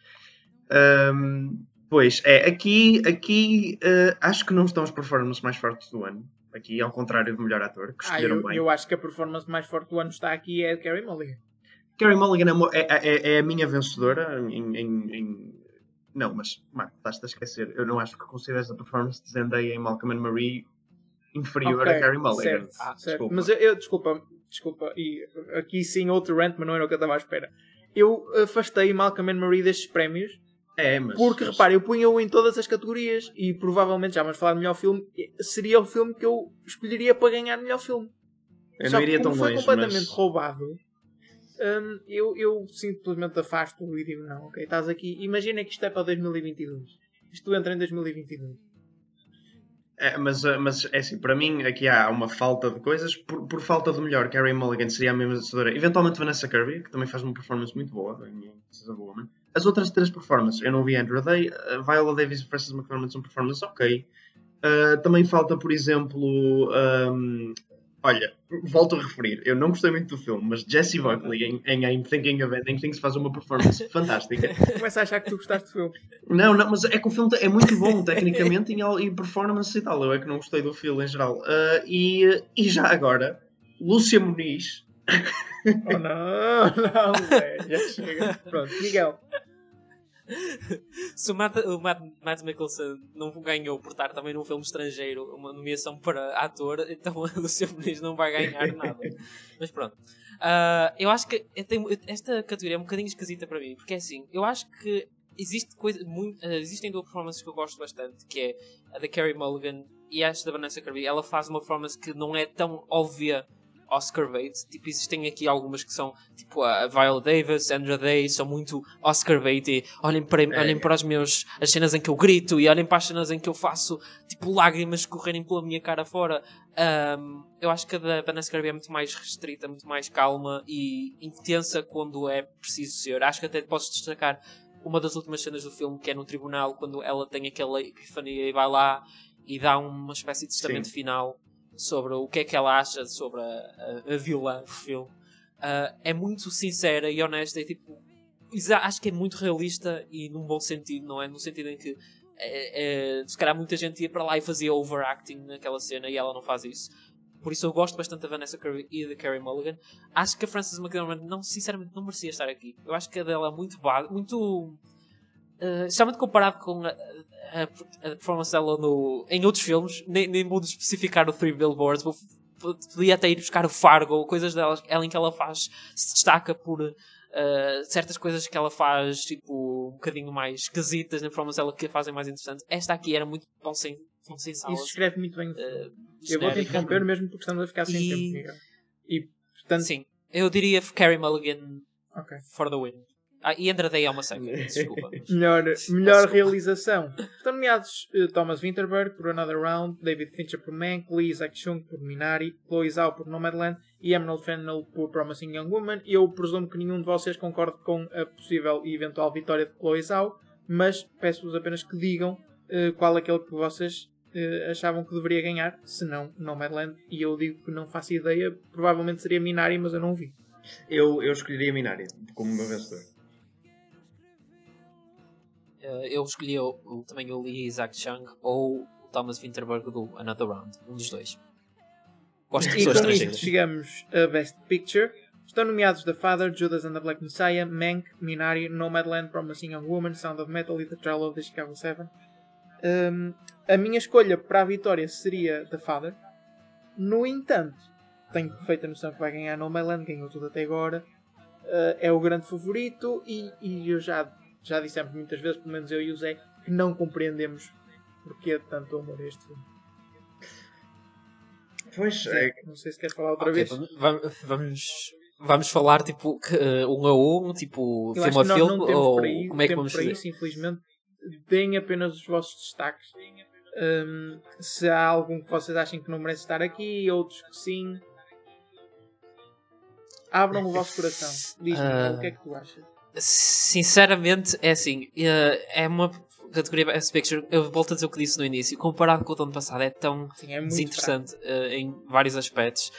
Um, pois, é, aqui, aqui uh, acho que não estão as performances mais fortes do ano. Aqui, ao contrário do melhor ator, que Ah, escolheram eu, bem. eu acho que a performance mais forte do ano está aqui é a de Carey Mulligan. Carey Mulligan é, é, é- é a minha vencedora em, em- em- Não, mas, Marco, estás-te a esquecer. Eu não acho que consideres a performance de Zendaya em Malcolm and Marie inferior Ok, a Carey Mulligan. certo, Ah, certo. Mas eu, eu- desculpa, desculpa, e aqui sim outro rant, mas não era o que eu estava à espera. Eu afastei Malcolm and Marie destes prémios É, mas... Porque, mas- repare, eu punha-o em todas as categorias e provavelmente, já vamos falar de melhor filme, seria o filme que eu escolheria para ganhar melhor filme. Eu Só não iria tão foi longe, completamente mas... roubado, hum, eu, eu simplesmente afasto e digo, não, ok, estás aqui. Imagina que isto é para 2022. Isto entra em 2022. É, mas, uh, mas é assim, para mim aqui há uma falta de coisas. Por, por falta do melhor, Carey Mulligan seria a minha vencedora. Eventualmente Vanessa Kirby, que também faz uma performance muito boa em This is a Woman. As outras três performances, eu não vi Andrew Day, uh, Viola Davis e Frances McDormand são performances ok. Uh, também falta, por exemplo, um, Olha, volto a referir, eu não gostei muito do filme, mas Jesse Buckley em, em I'm Thinking of Ending Things faz uma performance fantástica. Começa a achar que tu gostaste do filme. Não, não, mas é que o filme é muito bom tecnicamente e, e performance e tal. Eu é que não gostei do filme em geral. Uh, e, e já agora, Lúcia Muniz. oh não, não, velho, já chega. Pronto, Miguel. Se o Matt, o Matt, Matt Mickelson não ganhou por estar também num filme estrangeiro uma nomeação para ator, então o Luciano Muniz não vai ganhar nada. Mas pronto. Uh, eu acho que eu tenho, esta categoria é um bocadinho esquisita para mim, porque é assim, eu acho que existe coisa, muito, uh, existem duas performances que eu gosto bastante, que é a da Carrie Mulligan e esta da Vanessa Kirby. Ela faz uma performance que não é tão óbvia Oscar bait. Tipo, existem aqui algumas que são, tipo, a Viola Davis, Andra Day, são muito Oscar bait e olhem para, é. olhem para os meus, as cenas em que eu grito e olhem para as cenas em que eu faço, tipo, lágrimas correrem pela minha cara fora. Um, eu acho que a da Vanessa Kirby é muito mais restrita, muito mais calma e intensa quando é preciso ser. Acho que até posso destacar uma das últimas cenas do filme, que é no tribunal, quando ela tem aquela epifania e vai lá e dá uma espécie de testamento Sim. final sobre o que é que ela acha sobre a, a, a vilã do filme. Uh, é muito sincera e honesta e tipo acho que é muito realista e num bom sentido, não é? No sentido em que é, é, se calhar muita gente ia para lá e fazia overacting naquela cena e ela não faz isso. Por isso eu gosto bastante da Vanessa Kirby e da Carrie Mulligan. Acho que a Frances McDormand não, sinceramente não merecia estar aqui. Eu acho que a dela é muito muito uh, especialmente comparado com a, a performance dela no, em outros filmes, nem, nem vou especificar o Three Billboards, vou, podia até ir buscar o Fargo, coisas delas, ela em que ela faz, se destaca por uh, certas coisas que ela faz, tipo, um bocadinho mais esquisitas na performance dela que a fazem mais interessante. Esta aqui era muito bom sem, bom sem salas. Isso escreve muito bem. Uh, eu vou te interromper mesmo porque estamos a ficar sem e... tempo. E, portanto... Sim, eu diria Carrie Mulligan okay. for the win. Ah, e Andrade é uma seca, desculpa. melhor melhor realização. Estão nomeados uh, Thomas Winterberg por Another Round, David Fincher por Mank, Lee Isaac Chung por Minari, Chloe Zhao por Nomadland e Emerald Fennell por Promising Young Woman. Eu presumo que nenhum de vocês concorde com a possível e eventual vitória de Chloe Zhao, mas peço-vos apenas que digam uh, qual é aquele que vocês uh, achavam que deveria ganhar, se não Nomadland. E eu digo que não faço ideia, provavelmente seria Minari, mas eu não vi. Eu, eu escolheria Minari como meu vencedor. Uh, eu escolhi o, também o Lee Isaac Chung ou o Thomas Winterberg do Another Round, um dos dois. Gosto de pessoas e com isto chegamos a Best Picture. Estão nomeados The Father, Judas and the Black Messiah, Mank, Minari, Nomadland, Promising Young Woman, Sound of Metal e The Trial of the Chicago 7. Um, a minha escolha para a vitória seria The Father. No entanto, tenho perfeita noção que vai ganhar Nomadland, ganhou tudo até agora. Uh, é o grande favorito e, e eu já já dissemos muitas vezes, pelo menos eu e o Zé, que não compreendemos porque de tanto amor a este filme. Pois é. Não sei se queres falar outra okay, vez. Vamos, vamos falar tipo uh, um a um, tipo eu filme a filme, ou aí, como é que vamos fazer? Isso, infelizmente, deem apenas os vossos destaques. Um, se há algum que vocês achem que não merece estar aqui, outros que sim. Abram o vosso coração. Diz-me uh... o que é que tu achas. Sinceramente, é assim, eh, é uma categoria Best Picture, eu volto a dizer o que disse no início, comparado com o ano passado, é tão Sim, é desinteressante uh, em vários aspectos.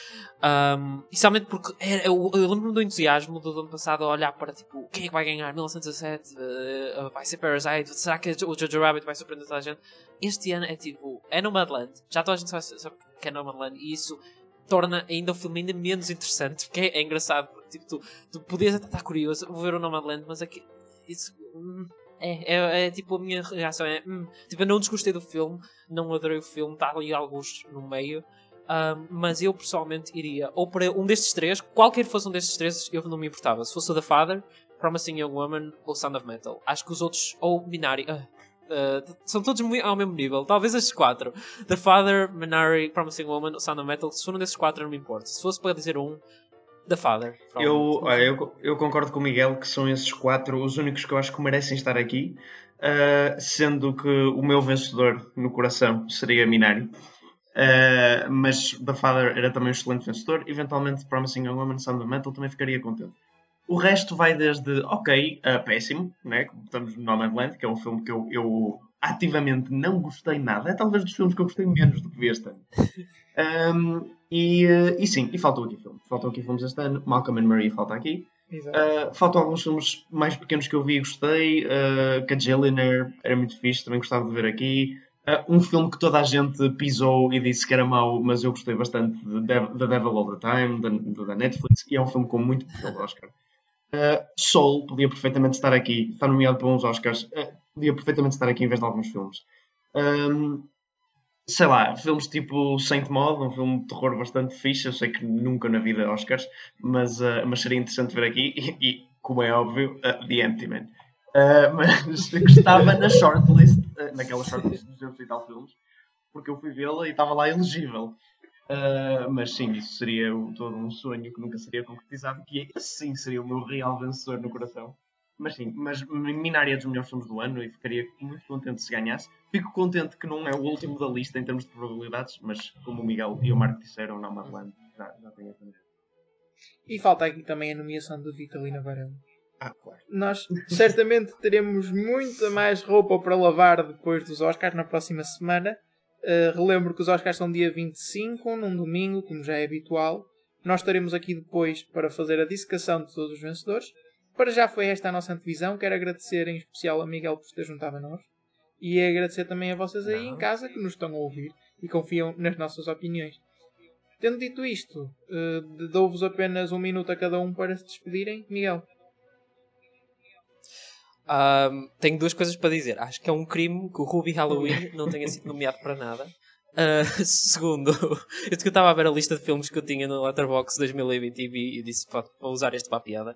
Um, especialmente porque é, eu, eu lembro-me do entusiasmo do ano passado a olhar para tipo, quem é que vai ganhar? 1917? Uh, vai ser Parasite? Será que o Jojo Rabbit vai surpreender toda a gente? Este ano é tipo, é Nomadland, já toda a gente sabe que é Nomadland e isso torna ainda o filme ainda menos interessante, porque é, é engraçado, porque, tipo, tu, tu podias até estar curioso, vou ver o Nomadland, mas aqui, isso, hum, é, é, é, tipo a minha reação é, hum, tipo, eu não desgostei do filme, não adorei o filme, está ali alguns no meio, um, mas eu pessoalmente iria, ou para um destes três, qualquer fosse um destes três, eu não me importava, se fosse o The Father, Promising Young Woman ou Sound of Metal, acho que os outros, ou Minari, uh, Uh, são todos ao mesmo nível. Talvez estes quatro: The Father, Minari, Promising Woman, Sound of Metal. Se for um desses quatro, não me importa. Se fosse para dizer um, The Father. Eu, eu, eu, concordo com o Miguel que são esses quatro os únicos que eu acho que merecem estar aqui. Uh, sendo que o meu vencedor no coração seria Minari. Uh, mas The Father era também um excelente vencedor. Eventualmente, Promising Woman, Sound of Metal também ficaria contente. O resto vai desde ok a péssimo, né? como estamos no Nomadland, que é um filme que eu, eu ativamente não gostei nada. É talvez dos filmes que eu gostei menos do que vi este ano. Um, E, uh, e sim, e faltou aqui filmes. Faltam aqui filmes este ano. Malcolm and Marie falta aqui. Uh, faltam alguns filmes mais pequenos que eu vi e gostei. Uh, Cajillionaire era muito fixe, também gostava de ver aqui. Uh, um filme que toda a gente pisou e disse que era mau, mas eu gostei bastante de The Devil All the Time, da, da Netflix, e é um filme com muito potencial Oscar. Uh, Soul podia perfeitamente estar aqui, está nomeado para uns Oscars, uh, podia perfeitamente estar aqui em vez de alguns filmes. Um, sei lá, filmes tipo Saint Maud, um filme de terror bastante fixe. Eu sei que nunca na vida Oscars, mas, uh, mas seria interessante ver aqui. E, e como é óbvio, uh, The Empty Man. Uh, mas estava na shortlist, uh, naquela shortlist dos 200 e tal filmes, porque eu fui vê-la e estava lá elegível. Uh, mas sim, isso seria todo um sonho que nunca seria concretizado, que sim seria o meu real vencedor no coração. Mas sim, mas minaria dos melhores filmes do ano e ficaria muito contente se ganhasse. Fico contente que não é o último da lista em termos de probabilidades, mas como o Miguel e o Marco disseram, não Madland já, já tem a tendência. E falta aqui também a nomeação do Vitalina Varela. Ah, claro. Nós certamente teremos muita mais roupa para lavar depois dos Oscars na próxima semana. Uh, relembro que os Oscars são dia 25, num domingo, como já é habitual. Nós estaremos aqui depois para fazer a dissecação de todos os vencedores. Para já foi esta a nossa antevisão. Quero agradecer em especial a Miguel por ter juntado a nós. E agradecer também a vocês aí Não. em casa que nos estão a ouvir e confiam nas nossas opiniões. Tendo dito isto, uh, dou-vos apenas um minuto a cada um para se despedirem. Miguel. Um, tenho duas coisas para dizer. Acho que é um crime que o Ruby Halloween não tenha sido nomeado para nada. Uh, segundo, eu estava a ver a lista de filmes que eu tinha no Letterboxd 2020 e, disse para usar este para a piada.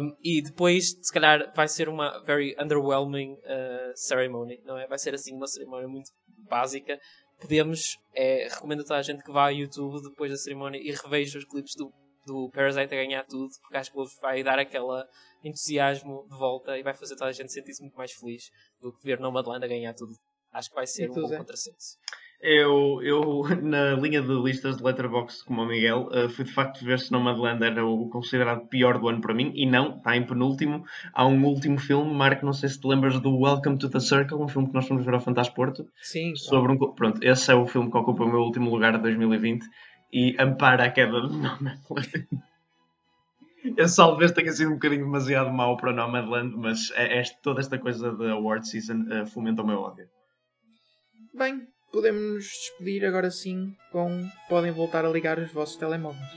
Um, e depois, se calhar, vai ser uma very underwhelming uh, ceremony, não é? Vai ser assim uma cerimónia muito básica. Podemos, é, recomendo a toda a gente que vá ao YouTube depois da cerimónia e reveja os clipes do, do Parasite a ganhar tudo, porque acho que vai dar aquela entusiasmo de volta e vai fazer toda a gente sentir-se muito mais feliz do que ver Nomadland a ganhar tudo. Acho que vai ser um bom contrassenso. Eu, eu, na linha de listas de Letterboxd, como o Miguel, uh, fui de facto ver se Nomadland era o considerado pior do ano para mim, e não, está em penúltimo. Há um último filme, Marco, não sei se te lembras do Welcome to the Circle, um filme que nós fomos ver ao Fantasporto. Sim. Sobre um, pronto, esse é o filme que ocupa o meu último lugar de 2020 e ampara a queda de Nomadland. Esse talvez tenha sido um bocadinho demasiado mau para Nomadland, mas é, é, toda esta coisa da award season uh, fomenta o meu ódio. Bem, podemos nos despedir agora sim com podem voltar a ligar os vossos telemóveis.